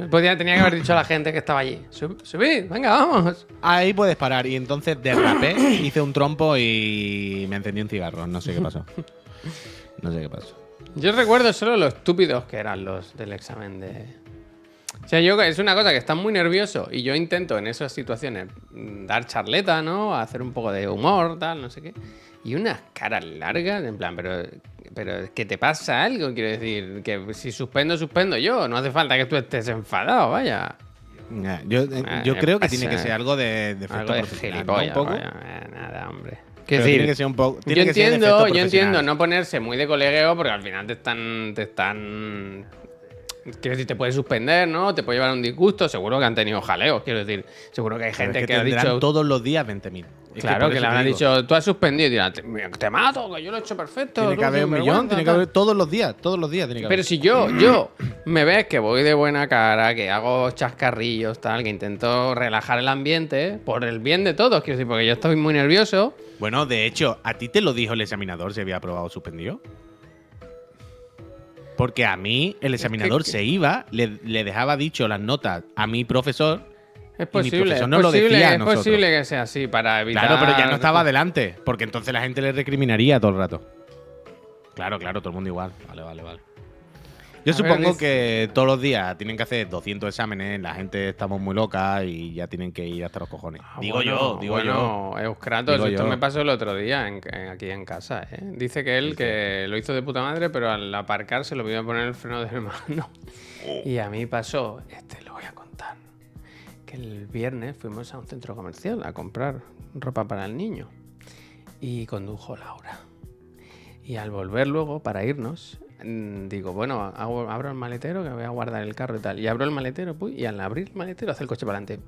Podía, tenía que haber dicho a la gente que estaba allí. "Sub- Subid, venga, vamos. Ahí puedes parar. Y entonces derrapé, hice un trompo y me encendí un cigarro. No sé qué pasó. No sé qué pasó. Yo recuerdo solo lo estúpidos que eran los del examen de. O sea, yo es una cosa que está muy nervioso y yo intento en esas situaciones mm, dar charleta, ¿no? Hacer un poco de humor, tal, no sé qué. Y unas caras largas, en plan, pero, pero es que te pasa algo, quiero decir, que si suspendo, suspendo yo. No hace falta que tú estés enfadado, vaya. Ya, Yo, eh, Ah, yo creo que tiene que ser algo de, de Algo de gilipollas, Un poco. vaya. Eh, Nada, hombre. Quiero tiene que ser un poco. yo que entiendo, yo entiendo no ponerse muy de colegueo porque al final te están, te están, quiero decir, te puede suspender, ¿no? Te puede llevar a un disgusto. Seguro que han tenido jaleos, quiero decir. Seguro que hay gente es que, ha dicho, todos los días 20.000. Es claro, que, le digo, dicho, tú has suspendido y dirán, te, te mato, que yo lo he hecho perfecto. Tiene que haber un millón, tiene que tal". haber todos los días, todos los días tiene que Pero haber. si yo, yo me ves que voy de buena cara, que hago chascarrillos, tal, que intento relajar el ambiente, por el bien de todos, quiero decir, porque yo estoy muy nervioso. Bueno, de hecho, ¿a ti te lo dijo el examinador si había aprobado o suspendido? Porque a mí el examinador que- se iba, le, le dejaba dicho las notas a mi profesor. Es mi posible, profesor es nos lo posible, decía a es posible que sea así para evitar. Claro, pero ya no estaba adelante, porque entonces la gente le recriminaría todo el rato. Claro, claro, todo el mundo igual. Vale, vale, vale. Yo A supongo que todos los días tienen que hacer 200 exámenes, la gente estamos muy loca y ya tienen que ir hasta los cojones. Ah, digo bueno, yo, digo yo. bueno, Euskratos, Digo esto yo. me pasó el otro día en- en- aquí en casa. ¿eh? Dice que él que lo hizo de puta madre, pero al aparcar se lo pidió poner el freno de mano. Y a mí pasó, este lo voy a contar, que el viernes fuimos a un centro comercial a comprar ropa para el niño y condujo Laura. Y al volver luego, para irnos, digo, bueno, hago- abro el maletero que voy a guardar el carro y tal. Y abro el maletero, pues, y al abrir el maletero hace el coche para adelante.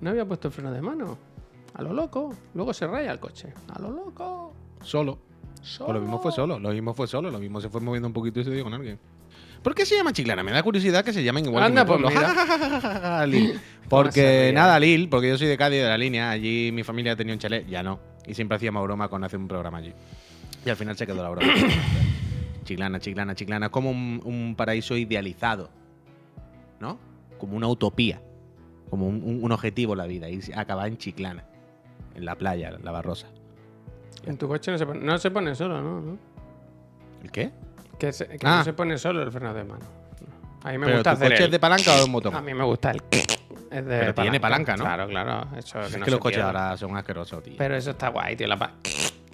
No había puesto el freno de mano. A lo loco. Luego se raya el coche. A lo loco. Solo. Solo. O lo mismo fue solo, lo mismo fue solo, lo mismo se fue moviendo un poquito y se dio con alguien. ¿Por qué se llama Chiclana? Me da curiosidad que se llamen igual Anda, que mi pues. Lil. Porque nada, Lil, porque yo soy de Cádiz de la línea, allí mi familia tenía un chalet, ya no. Y siempre hacíamos broma con hacer un programa allí. Y al final se quedó la broma. chiclana, Chiclana, Chiclana. Es como un, un paraíso idealizado. ¿No? Como una utopía. Como un, un- un objetivo la vida. Y acabar en Chiclana. En la playa, en la Barrosa. En tu coche no se pone, no se pone solo, ¿no? ¿No? ¿El qué? Que, se- que Ah. no se pone solo el freno de mano. A mí me ¿Pero gusta tu hacer coche el- es de palanca o de un botón? A mí me gusta el... Es de Pero tiene palanca, ¿no? Claro, claro. Eso es que, no los coches ahora son asquerosos, tío. Pero eso está guay, tío. La pa-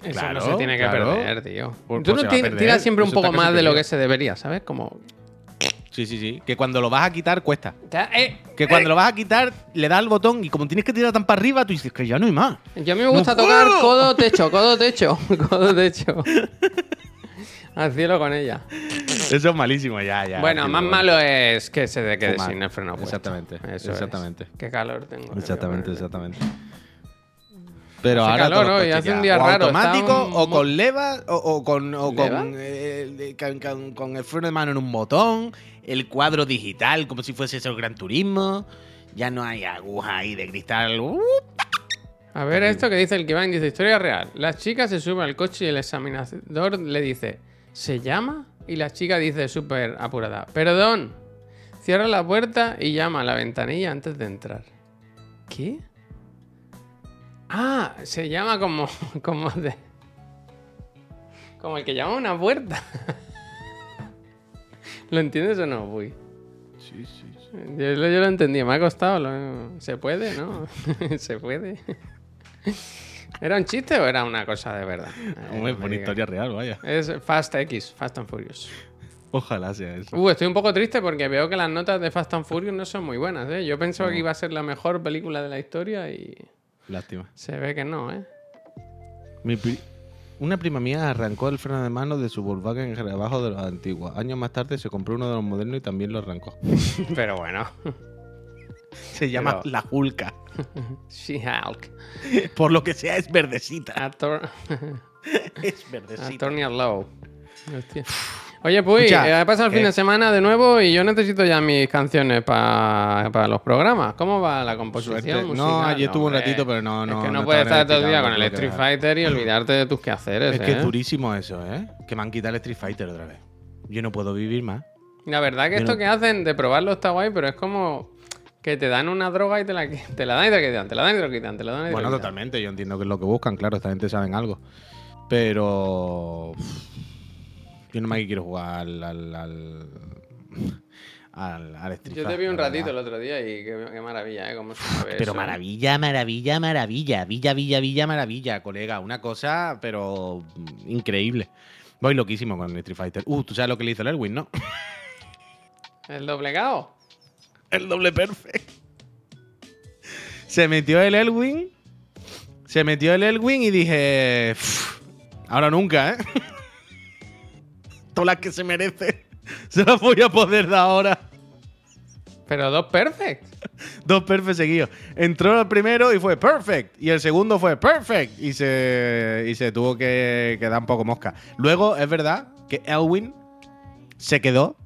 Eso Claro, no se tiene que claro. perder, tío. Tú no tiras siempre un eso poco más de lo que se debería, ¿sabes? Como... Sí, sí, sí. Que cuando lo vas a quitar cuesta. Ya, eh, Que cuando lo vas a quitar, le das al botón y como tienes que tirar tan para arriba, tú dices que ya no hay más. Yo a mí me gusta ¡No tocar puedo! codo, techo, codo, techo, codo, techo. Al cielo con ella. Eso es malísimo, ya, ya. bueno, más bueno. malo es que se te quede Fumar. sin el freno puesto. Exactamente, Eso es. exactamente. Qué calor tengo. Exactamente, exactamente. Pero Hace ahora calor hace un día o raro, automático un- o con leva o, o con o ¿Leva? con, eh, con, con- con el freno de mano en un botón, el cuadro digital como si fuese el Gran Turismo. Ya no hay aguja ahí de cristal. Uh, A ver esto que dice el Kiván, dice historia real. La chica se sube al coche y el examinador le dice, ¿se llama? Y la chica dice súper apurada, perdón. Cierra la puerta y llama a la ventanilla antes de entrar. ¿Qué? Ah, se llama como, como de... Como el que llama a una puerta. ¿Lo entiendes o no, Puy? Sí, sí, sí. Yo, lo- yo lo entendí, me ha costado. lo- ¿Se puede, no? ¿Se puede? ¿Era un chiste o era una cosa de verdad? Eh, Hombre, me por historia real, vaya. Es Fast X, Fast and Furious. Ojalá sea eso. Uh, estoy un poco triste porque veo que las notas de Fast and Furious no son muy buenas, ¿eh? Yo pensaba que iba a ser la mejor película de la historia y Lástima. se ve que no, ¿eh? Mi pri- Una prima mía arrancó el freno de mano de su Volkswagen abajo de los antiguos. Años más tarde se compró uno de los modernos y también lo arrancó. Pero bueno. Se llama Pero- la Julka. She-Hulk. Por lo que sea, es verdecita. Ator- Es verdecita. Attorney Low. Hostia. Oye, pues, Escucha, eh, ha pasado el fin de semana de nuevo y yo necesito ya mis canciones para los programas. ¿Cómo va la composición Suerte. No, ayer estuve un Hombre, ratito, pero no- no- Es que no, no puedes estar todo el día con el Street Fighter y olvidarte de tus quehaceres, Es que ¿eh? es durísimo eso, ¿eh? Que me han quitado el Street Fighter otra vez. Yo no puedo vivir más. La verdad que Yo esto no- que hacen de probarlo está guay, pero es como que te dan una droga y te la, te la dan y te la quitan, te la dan y te la quitan, te la dan y te la Bueno, totalmente. Yo entiendo que es lo que buscan, claro. Esta gente saben algo. Pero. Yo no me quiero jugar al. al, al, al- al Street Yo te vi un ratito el otro día y qué, qué maravilla, ¿eh? Cómo se Pero eso. maravilla, maravilla, maravilla. Villa, villa, villa, maravilla, colega. Una cosa, pero. increíble. Voy loquísimo con el Street Fighter. Uh, tú sabes lo que le hizo el Elwin, ¿no? ¿El doblegado? El doble perfect. Se metió el Elwin. Se metió el Elwin y dije. "Uf, Ahora nunca, ¿eh? Todas las que se merece. Se las voy a poder dar ahora. Pero dos perfect. Dos perfect seguidos. Entró el primero y fue perfect. Y el segundo fue perfect. Y se, y se tuvo que quedar un poco mosca. Luego, es verdad que Elwin se quedó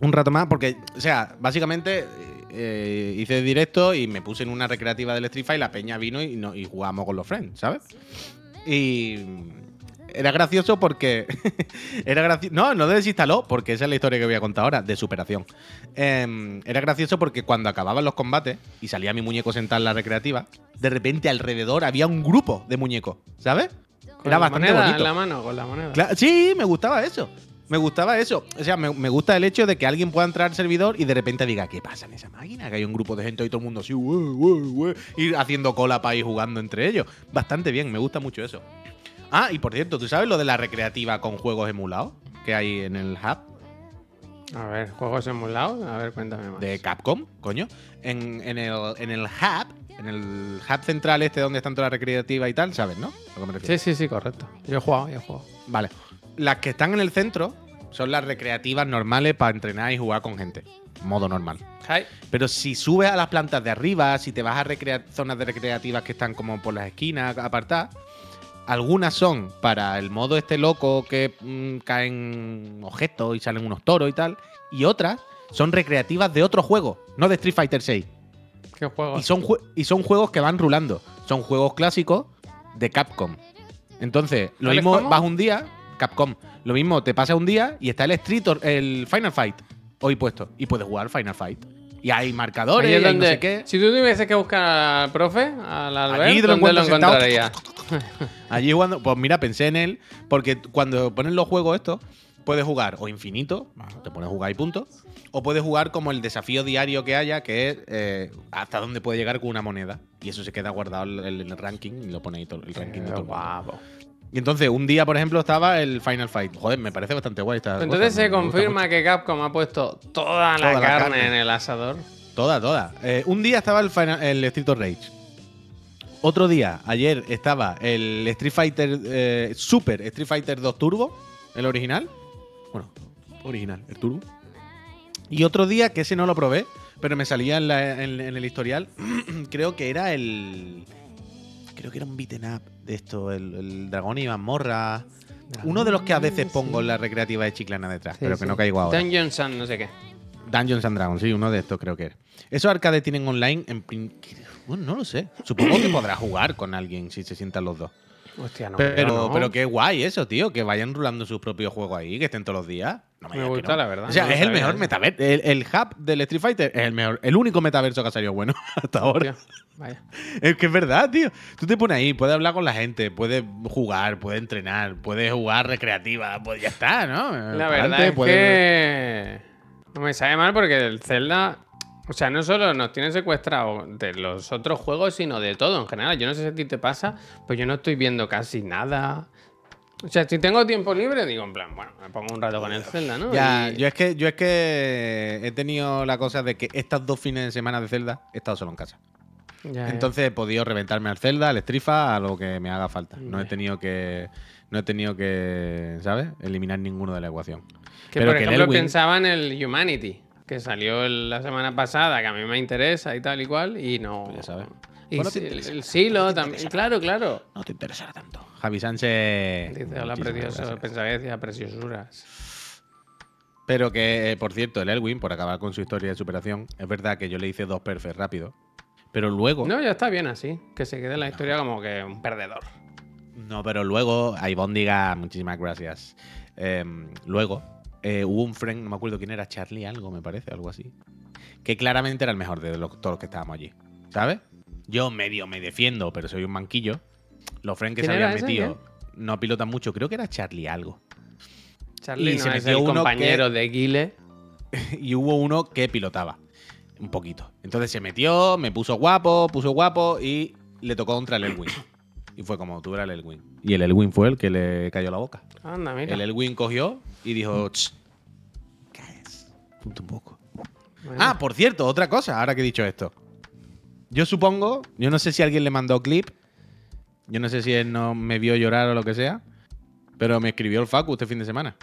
un rato más. Porque, o sea, básicamente eh, hice directo y me puse en una recreativa del Street Fighter. La peña vino y, no, y jugamos con los friends, ¿sabes? Y era gracioso porque. era gracioso. No, no desinstaló, porque esa es la historia que voy a contar ahora, de superación. Em, era gracioso porque cuando acababan los combates y salía mi muñeco sentado en la recreativa, de repente alrededor había un grupo de muñecos, ¿sabes? Con Era la bastante moneda bonito. en la mano, con la moneda. Cla- sí, me gustaba eso. Me gustaba eso. O sea, me, me gusta el hecho de que alguien pueda entrar al servidor y de repente diga, ¿qué pasa en esa máquina? Que hay un grupo de gente y todo el mundo así, ir haciendo cola para ir jugando entre ellos. Bastante bien, me gusta mucho eso. Ah, y por cierto, ¿tú sabes lo de la recreativa con juegos emulados que hay en el hub A ver, juegos emulados. A ver, cuéntame más. de Capcom, coño? En, en el, en el hub, en el hub central este donde están todas las recreativas y tal, ¿sabes, no? Sí, sí, sí, correcto. Yo he jugado, yo he jugado. Vale. Las que están en el centro son las recreativas normales para entrenar y jugar con gente. Modo normal. Hi. Pero si subes a las plantas de arriba, si te vas a zonas de recreativas que están como por las esquinas apartadas, algunas son para el modo este loco que mm, caen objetos y salen unos toros y tal. Y otras son recreativas de otro juego, no de Street Fighter 6. ¿Qué juego? Y son, y son juegos que van rulando. Son juegos clásicos de Capcom. Entonces, lo ¿Cuáles mismo cómo? vas un día, Capcom. Lo mismo te pasa un día y está el Street el Final Fight hoy puesto. Y puedes jugar Final Fight. Y hay marcadores, y hay no sé qué. Si tú tuvieses que buscar al profe, al Albert, Allí lo ¿dónde lo sentado. encontrarías? Allí jugando, pues mira, pensé en él, porque cuando ponen los juegos estos, puedes jugar o infinito, te pones a jugar y punto, o puedes jugar como el desafío diario que haya, que es eh, hasta dónde puede llegar con una moneda. Y eso se queda guardado en el, ranking y lo pone ahí todo, el ranking de todo el mundo. guapo. Y entonces, un día, por ejemplo, estaba el Final Fight. Joder, me parece bastante guay esta Entonces cosa, se confirma que Capcom ha puesto toda la, Toda la carne, carne. en el asador. Toda, toda. Eh, un día estaba el, Final- el Street of Rage. Otro día, ayer, estaba el Street Fighter eh, Super Street Fighter 2 Turbo, el original. Bueno, original, el Turbo. Y otro día, que ese no lo probé, pero me salía en, la- en- en el historial, creo que era el... Creo que era un beaten up de esto, el, el Dragón y Mazmorra. Uno de los que a veces pongo en la recreativa de Chiclana detrás, Sí, pero que sí. no caigo ahora. Dungeons and no sé qué. Dungeons and Dragons, sí, uno de estos creo que era. Esos arcades tienen online en prin- Bueno, no lo sé. Supongo que podrás jugar con alguien si se sientan los dos. Hostia, no. pero, pero qué guay eso, tío. Que vayan rulando sus propios juegos ahí, que estén todos los días. No Me digas que gusta, no. la verdad, O sea, es el mejor metaverso. El, el hub del Street Fighter es el mejor, el único metaverso que ha salido bueno hasta ahora. Hostia, vaya. Es que es verdad, tío. Tú te pones ahí, puedes hablar con la gente, puedes jugar, puedes entrenar, puedes jugar recreativa, pues ya está, ¿no? La verdad es puedes- que no me sabe mal porque el Zelda, o sea, no solo nos tiene secuestrado de los otros juegos, sino de todo en general. Yo no sé si a ti te pasa, pues yo no estoy viendo casi nada. O sea, si tengo tiempo libre, digo, en plan, bueno, me pongo un rato con el Zelda, ¿no? Ya, Y- yo es que yo es que he tenido la cosa de que estos dos fines de semana de Zelda he estado solo en casa. ya, ya. Entonces he podido reventarme al Zelda, al Strifa, a lo que me haga falta. No he tenido que no he tenido que, ¿sabes? Eliminar ninguno de la ecuación. Que pero por que ejemplo Elwin- pensaba en el Humanity, que salió la semana pasada, que a mí me interesa y tal y cual, y no. Pues ya sabes. Y te el, Silo también. Claro, claro. No te interesará tanto. Javi Sánchez. Dice, hola, precioso. Pensaba que decía preciosuras. Pero que, eh, por cierto, el Elwin, por acabar con su historia de superación, es verdad que yo le hice dos perfects rápido. Pero luego. No, ya está bien así. Que se quede en la historia como que un perdedor. No, pero luego, a Ivonne diga, muchísimas gracias. Em, luego, eh, hubo un friend, no me acuerdo quién era, Charlie algo, me parece, algo así. Que claramente era el mejor de los- todos los que estábamos allí. ¿Sabes? Yo medio me defiendo, pero soy un manquillo. Los friends que se ¿Quién era habían ese, metido no pilotan mucho. Creo que era Charlie algo. Charlie Y no se es metió el uno compañero que- de Guile. y hubo uno que pilotaba. Un poquito. Entonces se metió, me puso guapo, puso guapo y le tocó contra el Elwin. Y fue como, tú eras el Elwin. Y el Elwin fue el que le cayó la boca. Anda, mira. El Elwin cogió y dijo, "Ch, calles, punto un poco. Bueno. Ah, por cierto, otra cosa, ahora que he dicho esto. Yo supongo, yo no sé si alguien le mandó clip, yo no sé si él no me vio llorar o lo que sea, pero me escribió el Facu este fin de semana.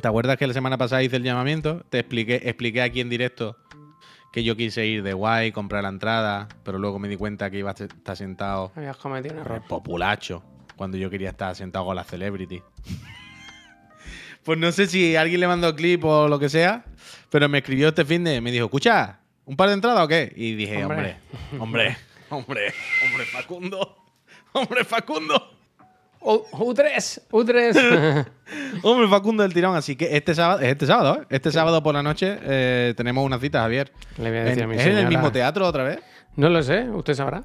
¿Te acuerdas que la semana pasada hice el llamamiento? Te expliqué, expliqué aquí en directo que yo quise ir de guay, comprar la entrada, pero luego me di cuenta que iba a estar sentado Habías cometido un error. populacho cuando yo quería estar sentado con la celebrity. pues no sé si alguien le mandó clip o lo que sea, pero me escribió este fin de me dijo, escucha, ¿un par de entradas o qué? Y dije, hombre, Hombre. hombre, hombre, hombre, Facundo, hombre, Facundo, U3, U3. hombre, Facundo del tirón. Así que este sábado, es este sábado, ¿eh? Este sábado por la noche eh, tenemos una cita, Javier. Le voy a decir En- a mi ¿Es en el mismo teatro otra vez? No lo sé, usted sabrá.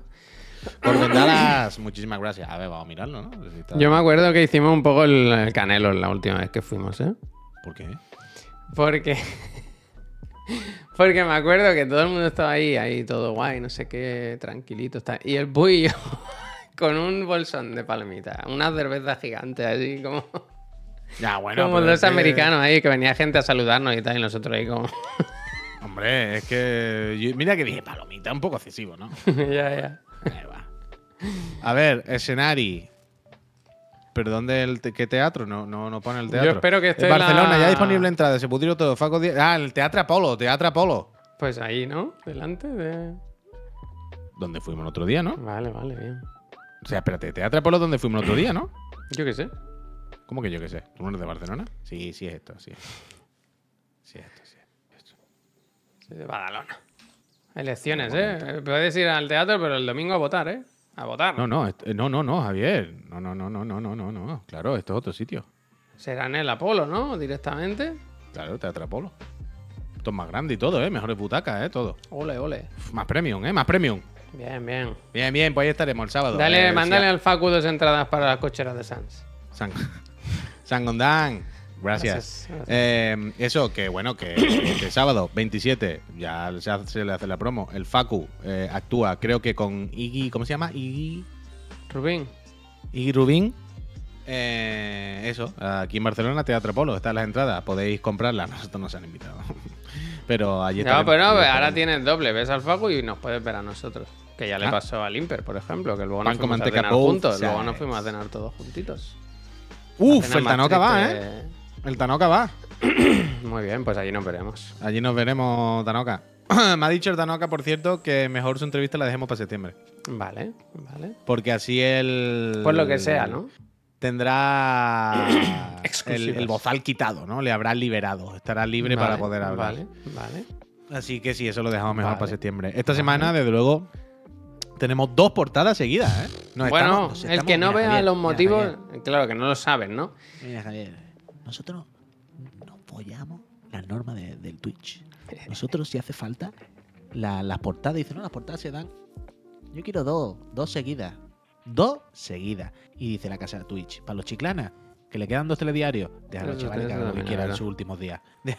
Por Bendalas, muchísimas gracias. A ver, vamos a mirarlo, ¿no? Si está- Yo me acuerdo que hicimos un poco el, el canelo la última vez que fuimos, ¿eh? ¿Por qué? Porque. Porque me acuerdo que todo el mundo estaba ahí, ahí todo guay, no sé qué, tranquilito. Está. Y el Puy y yo con un bolsón de palmita, una cerveza gigante, así como, Ya, bueno. como dos es que- americanos ahí, que venía gente a saludarnos y tal, y nosotros ahí como. Hombre, es que. yo- mira que dije, palomita, un poco excesivo, ¿no? ya, ya. Ahí va. A ver, escenario. ¿Pero dónde el te- qué teatro? No, no, no pone el Yo teatro. espero que esté En Barcelona, la- ya disponible entrada. Se pudieron todo. Faco Ah, el Teatro Apolo, Teatro Apolo. Pues ahí, ¿no? Delante de. Donde fuimos el otro día, ¿no? Vale, vale, bien. O sea, espérate, Teatro Apolo donde fuimos el otro día, ¿no? Yo qué sé. ¿Cómo que yo qué sé? ¿Tú no eres de Barcelona? Sí, sí es esto, sí. Sí es esto, sí es esto. Soy de Badalona. Elecciones, ¿eh? Puedes ir al teatro, pero el domingo a votar, ¿eh? A votar. No, no, est- no, no, no, Javier. No, no, no, no, no, no, no, no. Claro, esto es otro sitio. Será en el Apolo, ¿no? Directamente. Claro, Teatro Apolo. Esto es más grande y todo, ¿eh? Mejores butacas, ¿eh? Todo. Ole, ole. Más premium, ¿eh? Más premium. Bien, bien. Bien, bien, pues ahí estaremos el sábado. Dale, Eh, mándale al Facu dos entradas para las cocheras de Sans. San, Sangondán, gracias. Gracias, gracias. Eh, eso, que bueno, que sábado 27, ya se, hace- se le hace la promo. El Facu eh, actúa, creo que con Iggy, ¿cómo se llama? Iggy, Rubín. Iggy Rubín. Eh, eso, aquí en Barcelona, Teatro Polo, están las entradas, podéis comprarlas. Nosotros nos han invitado. Pero allí No, pero no, ahora estaremos. tienes doble. Ves al Facu y nos puedes ver a nosotros. Que ya le Ah. pasó al Imper, por ejemplo, que luego nos fuimos a cenar juntos. Luego nos fuimos a cenar todos juntitos. Uf, el más Tanoca va. ¿eh? El Tanoca va. Muy bien, pues allí nos veremos. Allí nos veremos, Tanoca. Me ha dicho el Tanoca, por cierto, que mejor su entrevista la dejemos para septiembre. Vale, vale. Porque así él. Pues lo que sea, ¿no? Tendrá el, bozal quitado, ¿no? Le habrán liberado. Estará libre para poder hablar. Vale, vale. Así que sí, eso lo dejamos mejor Vale. para septiembre. Esta semana, desde luego, tenemos dos portadas seguidas, ¿eh? Nos bueno, estamos- nos el estamos- que no mira, vea Javier, los motivos, claro que no lo saben, ¿no? Mira, Javier, nosotros nos follamos las normas de- del Twitch. Nosotros, si hace falta, la- las portadas, dicen, no, las portadas se dan. Yo quiero dos, dos seguidas. Dos seguidas. Y dice la casa de Twitch, para los chiclanas, que le quedan dos telediarios, deja a los chavales que hagan lo que quieran en sus últimos días.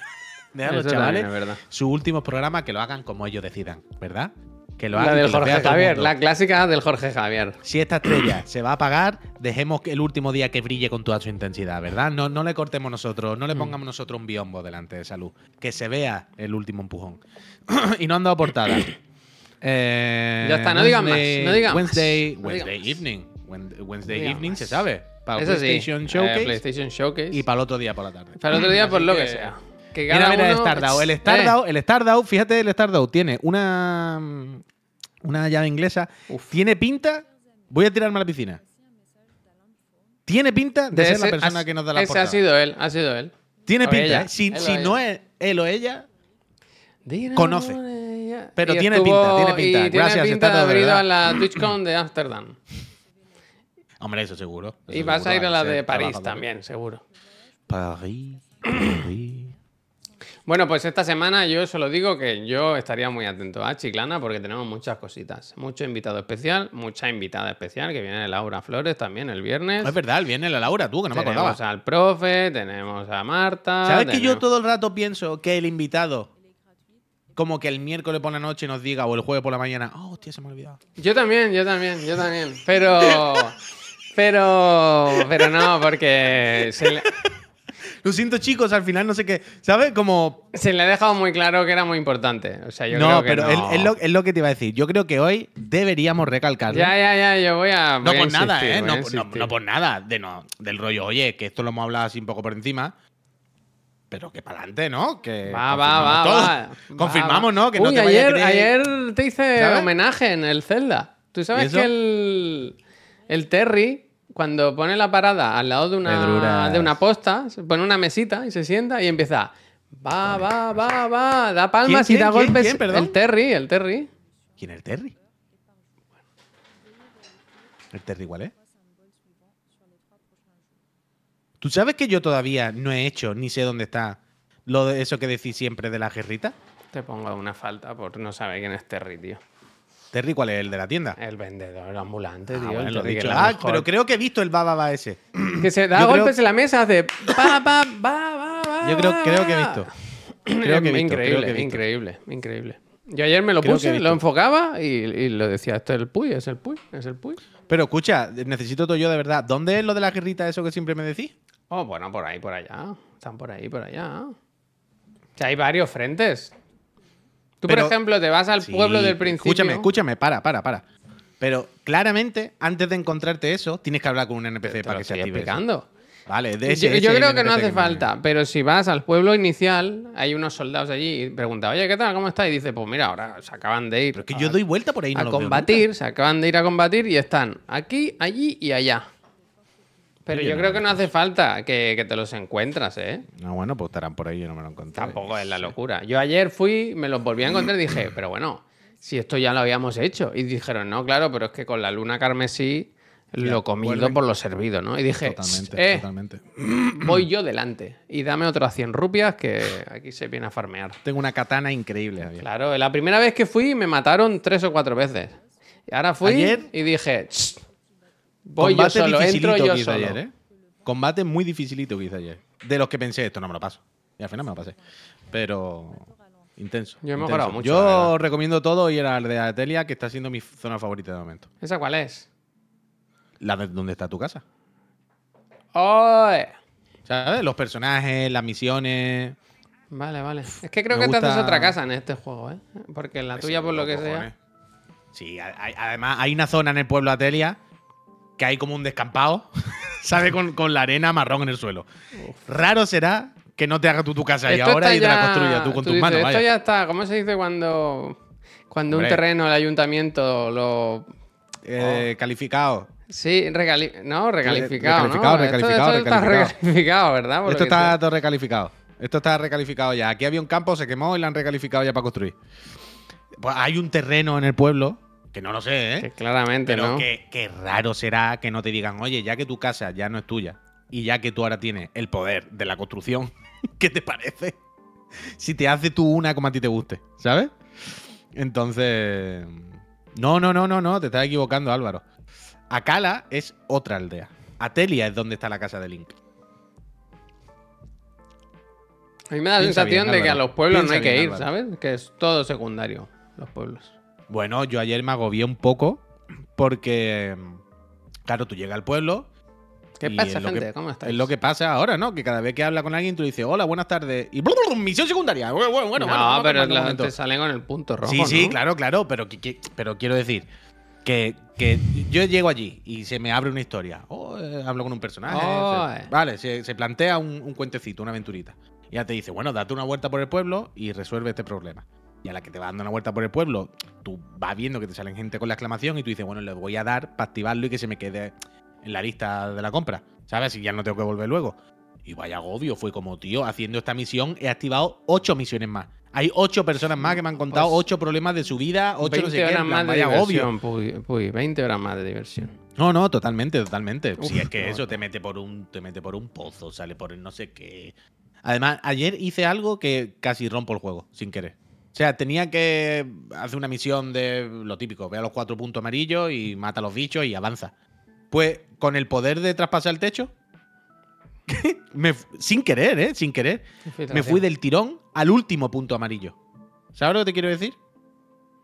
Deja a los chavales sus últimos programas que lo hagan como ellos decidan, ¿verdad? Que lo La hagan. del lo vea Jorge Javier, la clásica del Jorge Javier. Si esta estrella se va a apagar, dejemos que el último día que brille con toda su intensidad, ¿verdad? No, no le cortemos nosotros, Mm. no le pongamos nosotros un biombo delante de salud. Que se vea el último empujón. y no han dado portada. Eh, Ya está, no digan más, Wednesday- no digan más, Wednesday, no Wednesday digan más. evening. Wednesday evening más. se sabe. Para el Eso sí, PlayStation eh, Showcase PlayStation Showcase. y para el otro día por la tarde. Para el otro día, pues Así lo que que- sea. Que Mira, cada mira el uno- Stardow. El Eh, Stardow, el Stardow, fíjate, el Stardow tiene una, una llave inglesa. Uf. Tiene pinta. Voy a tirarme a la piscina. Tiene pinta de, de ser ese- la persona has- que nos da la Ese portada. ha sido él, ha sido él. Tiene o pinta. ella, ¿eh? Si, él si no es él o ella, Conoce. Pero tiene estuvo- pinta, tiene pinta. Y tiene Gracias, pinta está de haber ido a la TwitchCon de Ámsterdam. hombre, eso seguro. eso Y vas seguro, a ir a la de París también, seguro. París, París. Bueno, pues esta semana yo solo digo que yo estaría muy atento a Chiclana porque tenemos muchas cositas. Mucho invitado especial, mucha invitada especial, que viene Laura Flores también el viernes. Es verdad, viene la Laura, tú, que no me acordaba. tenemos al profe, tenemos a Marta. ¿Sabes que yo tenemos- todo el rato pienso que el invitado, como que el miércoles por la noche nos diga, o el jueves por la mañana, oh, hostia, se me ha olvidado. Yo también, yo también, yo también. Pero. Pero. Pero no, porque se le, Lo siento, chicos, al final no sé qué. ¿Sabes? Como. se le ha dejado muy claro que era muy importante. O sea, yo no, creo que pero no. Es, es lo, es lo que te iba a decir. Yo creo que hoy deberíamos recalcarlo. Ya, ya, ya, yo voy a. no a por nada, ¿eh? No, no- insistir. no por nada. De no, del rollo, oye, que esto lo hemos hablado así un poco por encima. Pero que para adelante, ¿no? Que Va, va, va, todo. va. Confirmamos, Va. ¿no? Que no te vaya a ayer, ayer te hice ¿Sabes? homenaje en el Zelda. ¿Tú ¿Y sabes que el, el Terry, cuando pone la parada al lado de una, Pedruras. de una posta, se pone una mesita y se sienta y empieza. Va, va, va, va. Da palmas ¿Quién, y da quién, golpes. quién? El Terry, el Terry. ¿Quién es el Terry? ¿El Terry cuál es? ¿Tú sabes que yo todavía no he hecho ni sé dónde está lo de eso que decís siempre de la guerrita? Te pongo una falta por no saber quién es Terry, tío. ¿Terry cuál es? ¿El de la tienda? El vendedor ambulante, Ah, tío. bueno, lo dicho. Ah, pero creo que he visto el bababa ese. Que se da Yo creo- golpes en la mesa, hace. Va, va, va. Yo creo, creo que he visto. Creo que he visto, increíble, creo que he visto. increíble, increíble. Yo ayer me lo Creo puse, lo enfocaba y, y lo decía, esto es el Puy, es el Puy, es el Puy. Pero escucha, necesito todo yo de verdad. ¿Dónde es lo de la guerrita eso que siempre me decís? Oh, bueno, por ahí, por allá. Están por ahí, por allá. O sea, hay varios frentes. Tú, Pero- por ejemplo, te vas al Sí, pueblo del principio. Escúchame, escúchame, para, para, para. Pero claramente, antes de encontrarte eso, tienes que hablar con un NPC Te para que se active. eso. explicando. Vale, de Yo, ese, yo ese creo que no hace falta, pero si vas al pueblo inicial, hay unos soldados allí y pregunta, oye, ¿qué tal? ¿Cómo está? Y dice, pues mira, ahora se acaban de ir. Pero es que a- yo doy vuelta por ahí no a combatir, se acaban de ir a combatir y están aquí, allí y allá. Pero yo no, creo que no hace falta que, que te los encuentras, ¿eh? No, bueno, pues estarán por ahí, yo no me lo encontré. Tampoco es la locura. Yo ayer fui, me los volví a encontrar y dije, pero bueno, si esto ya lo habíamos hecho. Y dijeron, no, claro, pero es que con la luna carmesí lo comido vuelven. por lo servido, ¿no? Y dije, Totalmente, eh, totalmente. voy yo delante y dame otras 100 rupias que aquí se viene a farmear. Tengo una katana increíble, Javier. Claro, la primera vez que fui me mataron tres o cuatro veces. Y ahora fui Ayer- y dije, "Ch, voy Combate yo solo, entro dificilito yo que hizo solo. ayer, ¿eh? Combate muy dificilito que hice ayer. De los que pensé, esto no me lo paso. Y al final me lo pasé. Pero. Intenso. Yo he intenso. mejorado mucho, Yo recomiendo todo ir al de Atelia, que está siendo mi zona favorita de momento. ¿Esa cuál es? La de donde está tu casa. ¡Oh! ¿Sabes? Los personajes, las misiones. Vale, vale. Es que creo Me que te haces gusta- otra casa en este juego, ¿eh? Porque en la Pues tuya, por lo que seguro, sea. cojones. Sí, hay- además hay una zona en el pueblo Atelia que hay como un descampado, ¿sabes? Con, con la arena marrón en el suelo. Raro será que no te hagas tú tu casa ahí ahora y te la ya- construyas tú con tus dices, manos. Esto vaya. ya está. ¿Cómo se dice cuando, cuando un terreno, el ayuntamiento lo. Eh, Calificado. Sí, recali- no, recalificado. recalificado, ¿no? Esto- recalificado, esto, está recalificado. recalificado, ¿verdad? Por Esto está todo recalificado. Esto está recalificado ya. Aquí había un campo, se quemó y lo han recalificado ya para construir. Pues hay un terreno en el pueblo, que no lo sé, ¿eh? Que claramente, Pero ¿no? que, que raro será que no te digan, oye, ya que tu casa ya no es tuya y ya que tú ahora tienes el poder de la construcción, ¿qué te parece? Si te hace tú una como a ti te guste, ¿sabes? Entonces. No, no, no, no, no, te estás equivocando, Álvaro. Akala es otra aldea. Atelia es donde está la casa de Link. A mí me da la sensación bien, de que a los pueblos no hay que bien, ir, Álvaro. ¿sabes? Que es todo secundario, los pueblos. Bueno, yo ayer me agobié un poco porque, claro, tú llegas al pueblo. ¿Qué pasa, es gente? que- ¿Cómo estáis? Es lo que pasa ahora, ¿no? Que cada vez que habla con alguien tú dices, hola, buenas tardes. Y misión secundaria. Bueno, bueno, bueno. no, pero la- un momento. te salen con el punto rojo. Sí, sí, ¿no? claro, claro, pero, que- que- pero quiero decir que, que yo llego allí y se me abre una historia. Oh, eh, hablo con un personaje. Oh, se- eh. vale, se, se plantea un, un cuentecito, una aventurita. Y ya te dice, bueno, date una vuelta por el pueblo y resuelve este problema. Y a la que te va dando una vuelta por el pueblo, tú vas viendo que te salen gente con la exclamación y tú dices, bueno, le voy a dar para activarlo y que se me quede en la lista de la compra. ¿Sabes? Y ya no tengo que volver luego. Y vaya agobio, fue como, tío, haciendo esta misión he activado ocho misiones más. Hay ocho personas más que me han contado Pues, ocho problemas de su vida, ocho 20 no sé qué. horas plan, más de diversión, Puy, Puy, 20 horas más de diversión. No, no, totalmente, totalmente. Uf, si es que no, eso te mete por un, te mete por un pozo, sale por el no sé qué. Además, ayer hice algo que casi rompo el juego, sin querer. O sea, tenía que hacer una misión de lo típico, ve a los cuatro puntos amarillos y mata a los bichos y avanza. Pues con el poder de traspasar el techo, me sin querer, ¿eh? Sin querer, me fui del tirón al último punto amarillo. ¿Sabes lo que te quiero decir?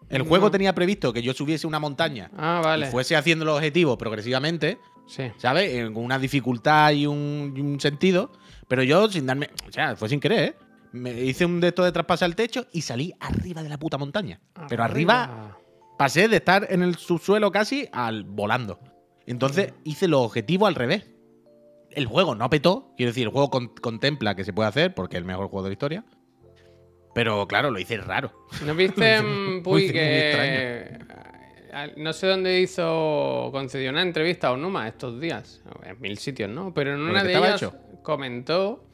El No. juego tenía previsto que yo subiese una montaña Ah, vale. y fuese haciendo los objetivos progresivamente, Sí. ¿sabes? Con una dificultad y un, y un sentido. Pero yo, sin darme. O sea, fue sin querer, ¿eh? Me hice un de esto de traspasar el techo y salí arriba de la puta montaña. Pero arriba pasé de estar en el subsuelo casi al volando. Entonces hice los objetivos al revés. El juego no petó. Quiero decir, el juego con- contempla que se puede hacer porque es el mejor juego de la historia. Pero claro, lo hice raro. ¿No viste, mm, Puy, que. eh, No sé dónde hizo. concedió una entrevista a Onuma estos días. En mil sitios, ¿no? Pero en ¿Pero una de ellas hecho? comentó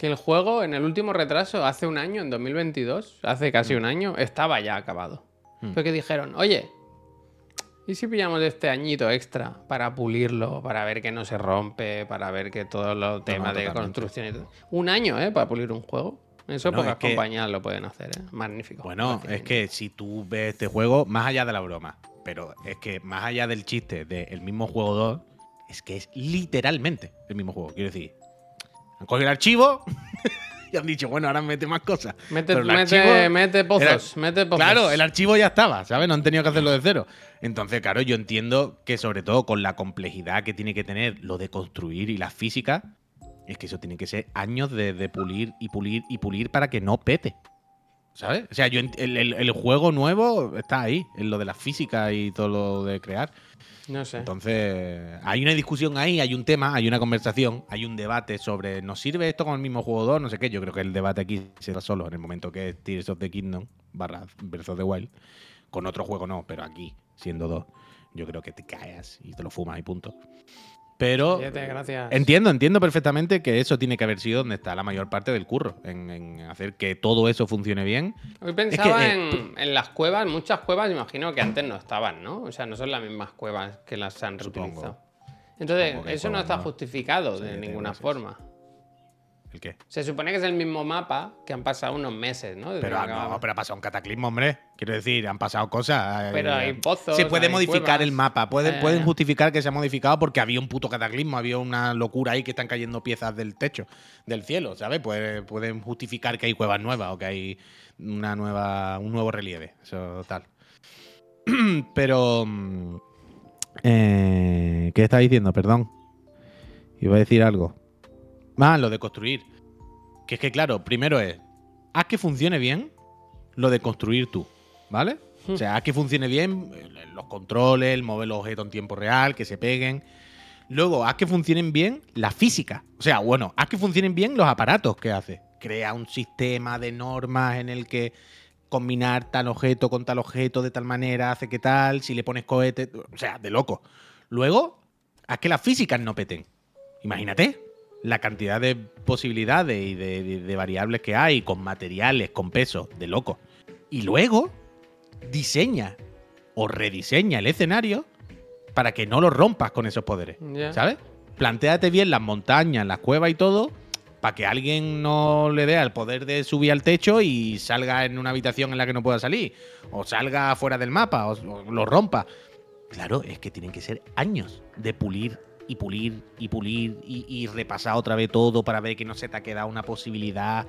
que el juego, en el último retraso, hace un año, en 2022, hace casi un año, estaba ya acabado. Mm. Fue que dijeron, oye. ¿Y si pillamos este añito extra para pulirlo, para ver que no se rompe, para ver que todos los temas de totalmente. construcción y todo? Un año, ¿eh? Para pulir un juego. Eso Bueno, pocas es que- compañías lo pueden hacer, ¿eh? Magnífico. Bueno, es que si tú ves este juego, más allá de la broma, pero es que más allá del chiste del mismo juego 2, es que es literalmente el mismo juego. Quiero decir, han cogido el archivo y han dicho, bueno, ahora mete más cosas. Mete, Pero el mete, archivo mete pozos, era- mete pozos. Claro, el archivo ya estaba, ¿sabes? No han tenido que hacerlo de cero. Entonces, claro, yo entiendo que sobre todo con la complejidad que tiene que tener lo de construir y la física, es que eso tiene que ser años de, de pulir y pulir y pulir para que no pete. ¿Sabes? O sea, yo el- el juego nuevo está ahí, en lo de la física y todo lo de crear. No sé. Entonces, hay una discusión ahí, hay un tema, hay una conversación, hay un debate sobre ¿nos sirve esto con el mismo 2? No sé qué. Yo creo que el debate aquí se da solo en el momento que es Tears of the Kingdom barra Breath of the Wild. Con otro juego no, pero aquí, siendo dos, yo creo que te caes y te lo fumas y punto. Pero entiendo, entiendo perfectamente que eso tiene que haber sido donde está la mayor parte del curro, en, en hacer que todo eso funcione bien. Hoy pensaba eh, en, en las cuevas, muchas cuevas, imagino que antes no estaban, ¿no? O sea, no son las mismas cuevas que las han reutilizado. Entonces, eso no está justificado de ninguna forma. ¿El qué? Se supone que es el mismo mapa que han pasado unos meses, ¿no? Desde Pero, ah, no, pero ha pasado un cataclismo, hombre. Quiero decir, han pasado cosas. eh, Pero hay pozos, Se puede hay modificar cuevas. el mapa. Pueden, Eh. pueden justificar que se ha modificado porque había un puto cataclismo, había una locura ahí que están cayendo piezas del techo, del cielo, ¿sabes? Puede- pueden justificar que hay cuevas nuevas o que hay una nueva, un nuevo relieve. Eso tal. Pero. mm, eh, ¿Qué estaba diciendo? Perdón. Iba a decir algo. Ah, lo de construir. Que es que, claro, primero es. Haz que funcione bien lo de construir tú, ¿vale? O sea, haz que funcione bien eh, los controles, el mover los objetos en tiempo real, que se peguen. Luego, haz que funcionen bien la física. O sea, bueno, haz que funcionen bien los aparatos que hace. Crea un sistema de normas en el que combinar tal objeto con tal objeto de tal manera hace que tal, si le pones cohete, o sea, de loco. Luego, haz que las físicas no peten. Imagínate la cantidad de posibilidades y de, de- de variables que hay con materiales, con peso, de loco. Y luego, diseña o rediseña el escenario para que no lo rompas con esos poderes. ¿Sabes? Plantéate bien las montañas, las cuevas y todo, para que alguien no le dé el poder de subir al techo y salga en una habitación en la que no pueda salir. O salga fuera del mapa, o, o lo rompa. Claro, es que tienen que ser años de pulir y pulir y pulir y, y repasar otra vez todo para ver que no se te ha quedado una posibilidad.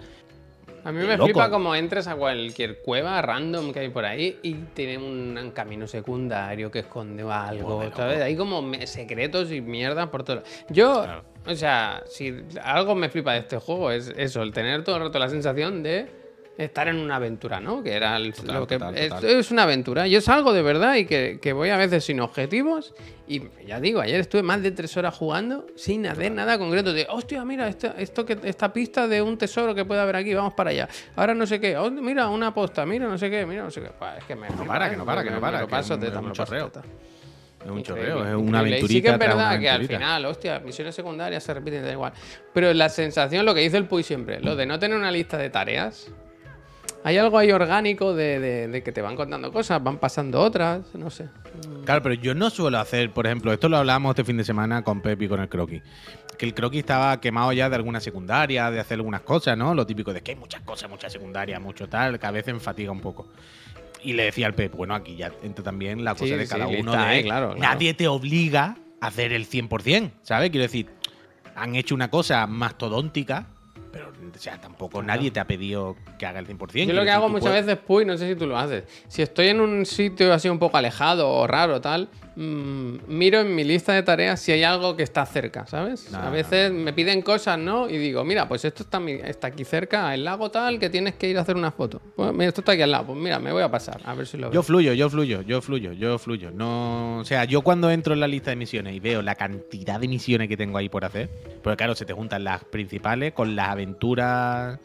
A mí me loco. flipa como entres a cualquier cueva random que hay por ahí y tiene un, camino secundario que esconde algo, ¿sabes? Hay como secretos y mierda por todo. Yo, Claro. o sea, si algo me flipa de este juego es eso, el tener todo el rato la sensación de estar en una aventura, ¿no? Que era el- Total, lo que total, es, total. es una aventura. Yo salgo de verdad y que, que voy a veces sin objetivos y ya digo, ayer estuve más de tres horas jugando sin hacer nada concreto. De, hostia, mira, esto, esto que, esta pista de un tesoro que puede haber aquí, vamos para allá. Ahora no sé qué, oh, mira, una posta, mira, no sé qué, mira, no sé qué. Pues es que me flipa, para, ¿eh? que no para, que Me- no me para, lo que paso es un- teta, es un lo paso chorreo. teta. Es un chorreo, es una aventurita. Y sí que es verdad que al final, hostia, misiones secundarias se repiten, da igual. Pero la sensación, lo que dice el Puy siempre, lo de no tener una lista de tareas. Hay algo ahí orgánico de, de- de que te van contando cosas, van pasando otras, no sé. Claro, pero yo no suelo hacer, por ejemplo, esto lo hablábamos este fin de semana con Pepi y con el croquis. Que el croquis estaba quemado ya de alguna secundaria, de hacer algunas cosas, ¿no? Lo típico de que hay muchas cosas, muchas secundarias, mucho tal, que a veces enfatiga un poco. Y le decía al Pep, bueno, aquí ya entra también la cosa Sí, de sí, cada uno lista, de eh, claro, claro. nadie te obliga a hacer el 100%, ¿sabes? Quiero decir, han hecho una cosa mastodóntica, pero o sea, tampoco nadie te ha pedido que haga el 100%. Yo lo que hago muchas puedes- veces, Puy, no sé si tú lo haces. Si estoy en un sitio así un poco alejado o raro, tal, mm, miro en mi lista de tareas si hay algo que está cerca, ¿sabes? No, a no, veces me piden cosas, ¿no? Y digo, mira, pues esto está, está aquí cerca, el lago tal, que tienes que ir a hacer una foto. Pues mira, esto está aquí al lado. Pues mira, me voy a pasar, a ver si lo veo. Yo fluyo, yo fluyo, yo fluyo, yo fluyo. No, o sea, yo cuando entro en la lista de misiones y veo la cantidad de misiones que tengo ahí por hacer, porque claro, se te juntan las principales con las aventuras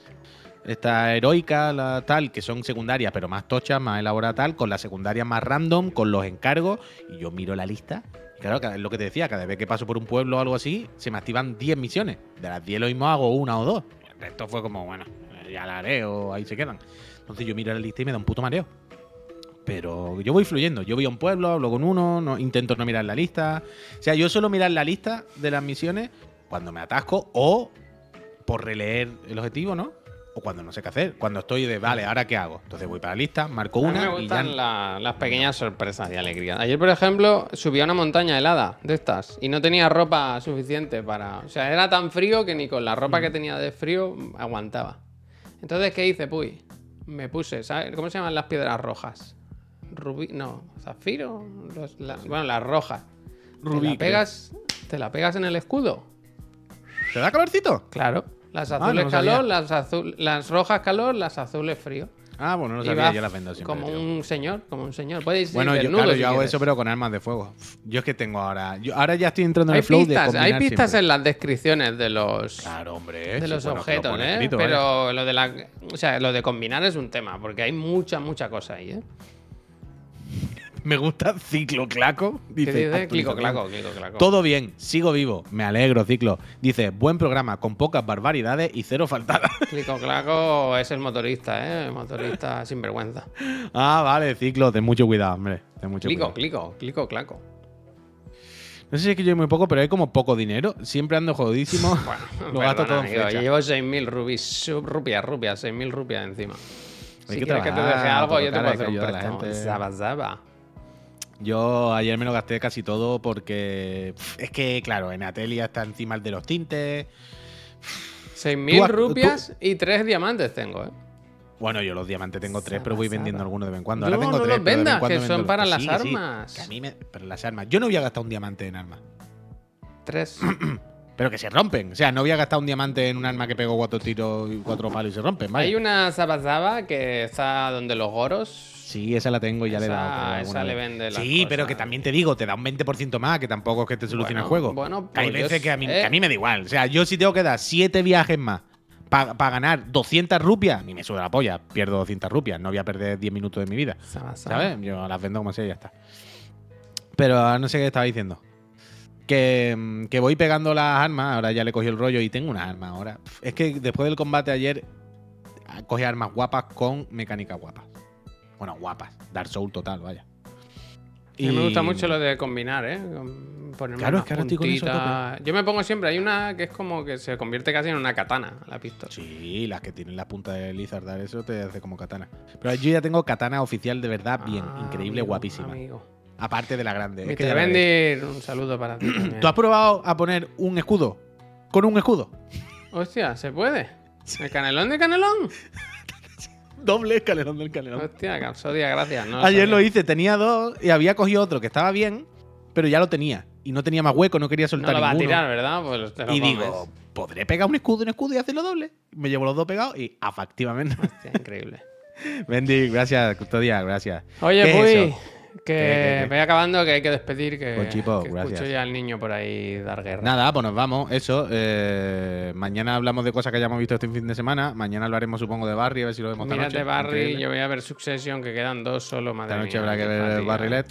esta heroica, la tal, que son secundarias, pero más tochas, más elaboradas tal, con las secundarias más random, con los encargos, y yo miro la lista. Y claro, es lo que te decía, cada vez que paso por un pueblo o algo así, se me activan 10 misiones. De las 10 lo mismo hago una o dos. El resto fue como, bueno, ya la haré o ahí se quedan. Entonces yo miro la lista y me da un puto mareo. Pero yo voy fluyendo. Yo voy a un pueblo, hablo con uno, no, intento no mirar la lista. O sea, yo suelo mirar la lista de las misiones cuando me atasco o por releer el objetivo, ¿no? O cuando no sé qué hacer. Cuando estoy de, vale, ¿ahora qué hago? Entonces voy para la lista, marco A mí una me y ya. gustan la- las pequeñas sorpresas y alegrías. Ayer, por ejemplo, subí a una montaña helada de estas y no tenía ropa suficiente para. O sea, era tan frío que ni con la Mm. ropa que tenía de frío aguantaba. Entonces, ¿qué hice, Puy? Me puse, ¿sabes? ¿Cómo se llaman las piedras rojas? Rubí. No, zafiro. Los- la- bueno, las rojas. Rubí, Te la, pegas, te la pegas en el escudo. ¿Te da calorcito? Claro. Las Ah, no azules calor, las, azul, las rojas calor, las azules frío. Ah, bueno, no Y sabía, yo las vendo siempre. Como un señor, como un señor. Ir Bueno, yo, claro, si yo hago quieres. eso, pero con armas de fuego. Yo es que tengo ahora. Yo ahora ya estoy entrando en Hay el flow de pistas, hay combinar pistas siempre. en las descripciones de los, Claro, hombre. de los bueno, que lo objetos, ¿eh? escrito, Pero lo de la, o sea, lo de combinar es un tema, porque hay mucha, mucha cosa ahí, ¿eh? Me gusta Ciclo Claco. ¿Qué Dice, dice? Clico, actualización. claco, clico, claco. Todo bien, sigo vivo, me alegro, Ciclo. Dice, buen programa, con pocas barbaridades y cero faltadas. Clico, claco es el motorista, ¿eh? El motorista sin vergüenza. ah, vale, Ciclo, ten mucho cuidado, hombre. Ten mucho Clico, cuidado. clico, clico, claco. No sé si es que yo muy poco, pero hay como poco dinero. Siempre ando jodidísimo. Lo gasto todo en flecha. Llevo 6.000 rubis, sub- rupias, rupias, 6.000 rupias encima. Hay Si que quieres que te deje algo, yo te puedo hacer un préstamo. Zaba, zaba. Yo ayer me lo gasté casi todo porque es que, claro, en Atelia está encima el de los tintes. 6.000 Tú has- rupias y 3 diamantes tengo, ¿eh? Bueno, yo los diamantes tengo tres, pero voy vendiendo algunos de vez en cuando. No, Ahora tengo no tres, los pero de vez en vendas, cuando que son para las sí, que sí, armas. que a mí me, pero las armas. Yo no voy a gastar un diamante en armas. 3. Pero que se rompen. O sea, no voy a gastar un diamante en un arma que pego cuatro tiros y cuatro palos y se rompen. vaya. Hay una Zaba Zaba que está donde los goros. Sí, esa la tengo y ya le he dado. esa le vende las Sí, pero que también te digo, te da un 20% más, que tampoco es que te solucione Bueno, el juego. bueno, hay pues yo veces que a, mí, que a mí me da igual. O sea, yo si tengo que dar 7 viajes más para ganar 200 rupias, a mí me sube la polla. Pierdo 200 rupias. No voy a perder 10 minutos de mi vida. ¿Sabes? Yo las vendo como sea y ya está. Pero no sé qué estaba diciendo. Que, mm, que voy pegando las armas, ahora ya le cogí el rollo y tengo unas armas ahora. Es que después del combate ayer cogí armas guapas con mecánica guapas. Bueno, guapas. Dark Soul total, vaya. A mí me gusta mucho lo de combinar, ¿eh? Ponerme Claro, es que ahora estoy con eso a. Yo me pongo siempre, hay una que es como que se convierte casi en una katana, la pistola. Sí, las que tienen la punta de Lizardar, eso te hace como katana. Pero yo ya tengo katana oficial de verdad bien, Ah, increíble, amigo, guapísima. amigo. Aparte de la grande. es que. Bendir, un saludo para ti también. ¿Tú has probado a poner un escudo? Con un escudo. Hostia, ¿se puede? ¿El canelón de canelón? Doble escalerón del canelón. Hostia, Capsodia, gracias. No Ayer lo hice, tenía dos y había cogido otro que estaba bien, pero ya lo tenía. Y no tenía más hueco, no quería No soltar lo va a tirar, ¿verdad? Pues te lo y comes. digo, ¿podré pegar un escudo, un escudo y hacerlo doble? Me llevo los dos pegados y efectivamente. Hostia, increíble. Bendy, gracias, custodia, gracias. Oye, ¿Qué es Puy, eso? Que ¿Qué, qué, qué? voy acabando, que hay que despedir, que, Pues, chico, que gracias. escucho ya al niño por ahí dar guerra. Nada, pues nos vamos. Eso. eh, mañana hablamos de cosas que hayamos visto este fin de semana. Mañana hablaremos, supongo, de Barry, a ver si lo vemos Mírate. Barry, Increíble. yo voy a ver Succession, que quedan dos solo, madre Esta noche mía, habrá que ver fatiga. Barry Let.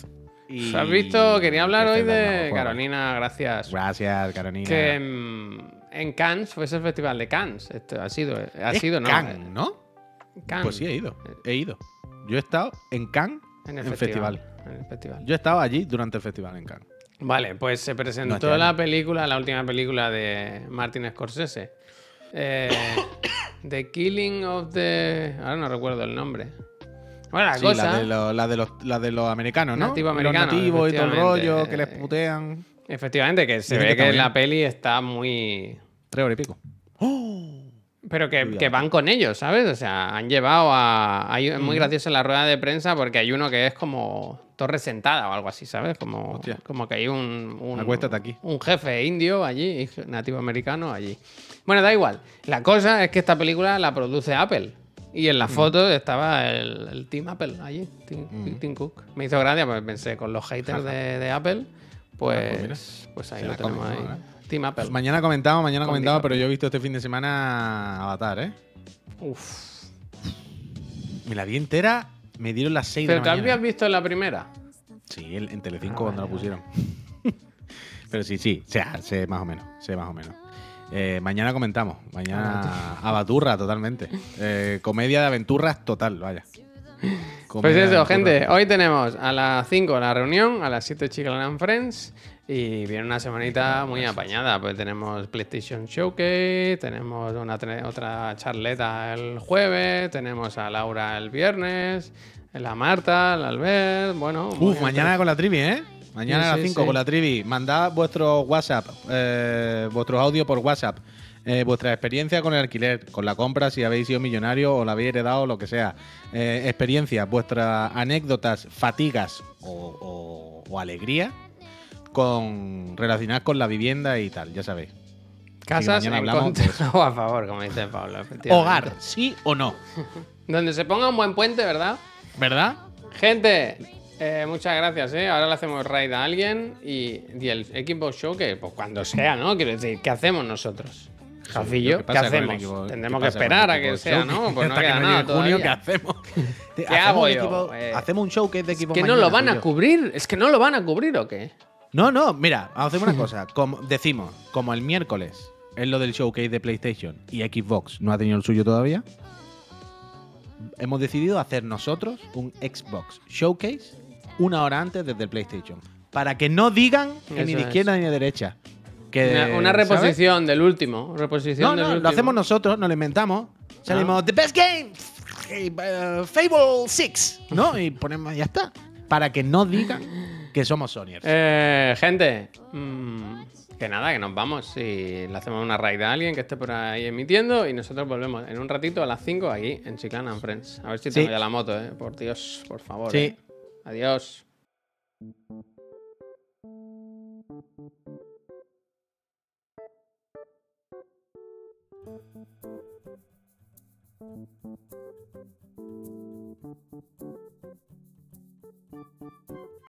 Y- ¿Has visto? Quería hablar hoy de. Carolina, gracias. Gracias, Carolina. Que mm, en Cannes, fue ese festival de Cannes. Esto ha sido, ha Es sido, ¿no? Cannes, ¿no? Cannes. Pues sí, he ido. He ido. Yo he estado en Cannes En el en festival. festival. En el festival. Yo he estado allí durante el festival en Cannes. Vale, pues se presentó No, la película, la última película de Martin Scorsese. Eh, the Killing of the. Ahora no recuerdo el nombre. Bueno, la Sí, cosa. la de, los, la, de los, la de los americanos, ¿no? Nativo Los nativos y todo el rollo, que les putean. Efectivamente, que se Dicen ve que la peli está muy. Tres horas y pico. Pero que, que van con ellos, ¿sabes? O sea, han llevado a. Hay, es Mm. muy gracioso en la rueda de prensa porque hay uno que es como torre sentada o algo así, ¿sabes? Como, Hostia. como que hay un. un Acuéstate aquí. Un jefe indio allí, nativo americano allí. Bueno, da igual. La cosa es que esta película la produce Apple. Y Mm. en la foto estaba el, el Team Apple allí, Tim, Mm. Tim Cook. Me hizo gracia porque pensé, con los haters de, de Apple, pues mira. pues, pues ahí Se lo tenemos ahí. ¿no? Team Apple. Pues mañana comentamos, mañana comentamos, pero yo he visto este fin de semana Avatar, ¿eh? Uf. Me la vi entera, me dieron las 6 de ¿Pero la te mañana. habías visto la primera? Sí, en en Telecinco Ah, cuando lo pusieron. Pero sí, sí, o sea, sé más o menos, sé más o menos. Eh, mañana comentamos, mañana abaturra totalmente. Eh, comedia de aventuras total, vaya. Pues eso, gente, hoy tenemos a las 5 la reunión, a las 7 Chiclan Friends y viene una semanita muy apañada, pues tenemos PlayStation Showcase, tenemos una, otra charleta el jueves, tenemos a Laura el viernes, la Marta, la Albert, bueno... Uf, mañana con la trivi, ¿eh? Mañana Sí, a las sí, 5 sí. con la trivi. Mandad vuestros WhatsApp, eh, vuestros audios por WhatsApp. Eh, vuestra experiencia con el alquiler, con la compra, si habéis sido millonario o la habéis heredado o lo que sea. Eh, experiencias, vuestras anécdotas, fatigas o, o- o alegría con relacionadas con la vivienda y tal, ya sabéis. Casas mañana en hablamos contra o a favor, como dice Pablo. Hogar, ¿sí o no? Donde se ponga un buen puente, ¿verdad? ¿Verdad? Gente, eh, muchas gracias, ¿eh? Ahora le hacemos raid a alguien y, y el Xbox Show, que pues cuando sea, ¿no? Quiero decir, ¿qué hacemos nosotros? Jafillo, ¿qué ¿qué, pasa con el hacemos? equipo- Tendremos que esperar a que sea? ¿no? Pues no Hasta que queda llegue nada junio, ¿qué hacemos? ¿Qué Hacemos hago un yo? equipo- Eh, hacemos un show que es de equipo Que no lo van a cubrir, es que no lo van a cubrir o qué. No, no, mira, hacemos una cosa. Como decimos, como el miércoles es lo del showcase de PlayStation y Xbox no ha tenido el suyo todavía, hemos decidido hacer nosotros un Xbox showcase una hora antes desde el PlayStation. para que no digan que ni de es. izquierda ni de derecha. Que, Una, una ¿sabes? reposición del último. Reposición No, del no, lo hacemos nosotros, nos lo inventamos. Salimos, The Best Game, eh, Fable 6, ¿no? Y ponemos, ya está. Para que no digan que somos Sonyers. Eh, gente, mm, que nada, que nos vamos y le hacemos una raid a alguien que esté por ahí emitiendo y nosotros volvemos en un ratito a las 5 aquí en Chiclana and Friends. A ver si Sí. tengo ya la moto, eh. Por Dios, por favor. Sí. eh. Adiós. Thank you.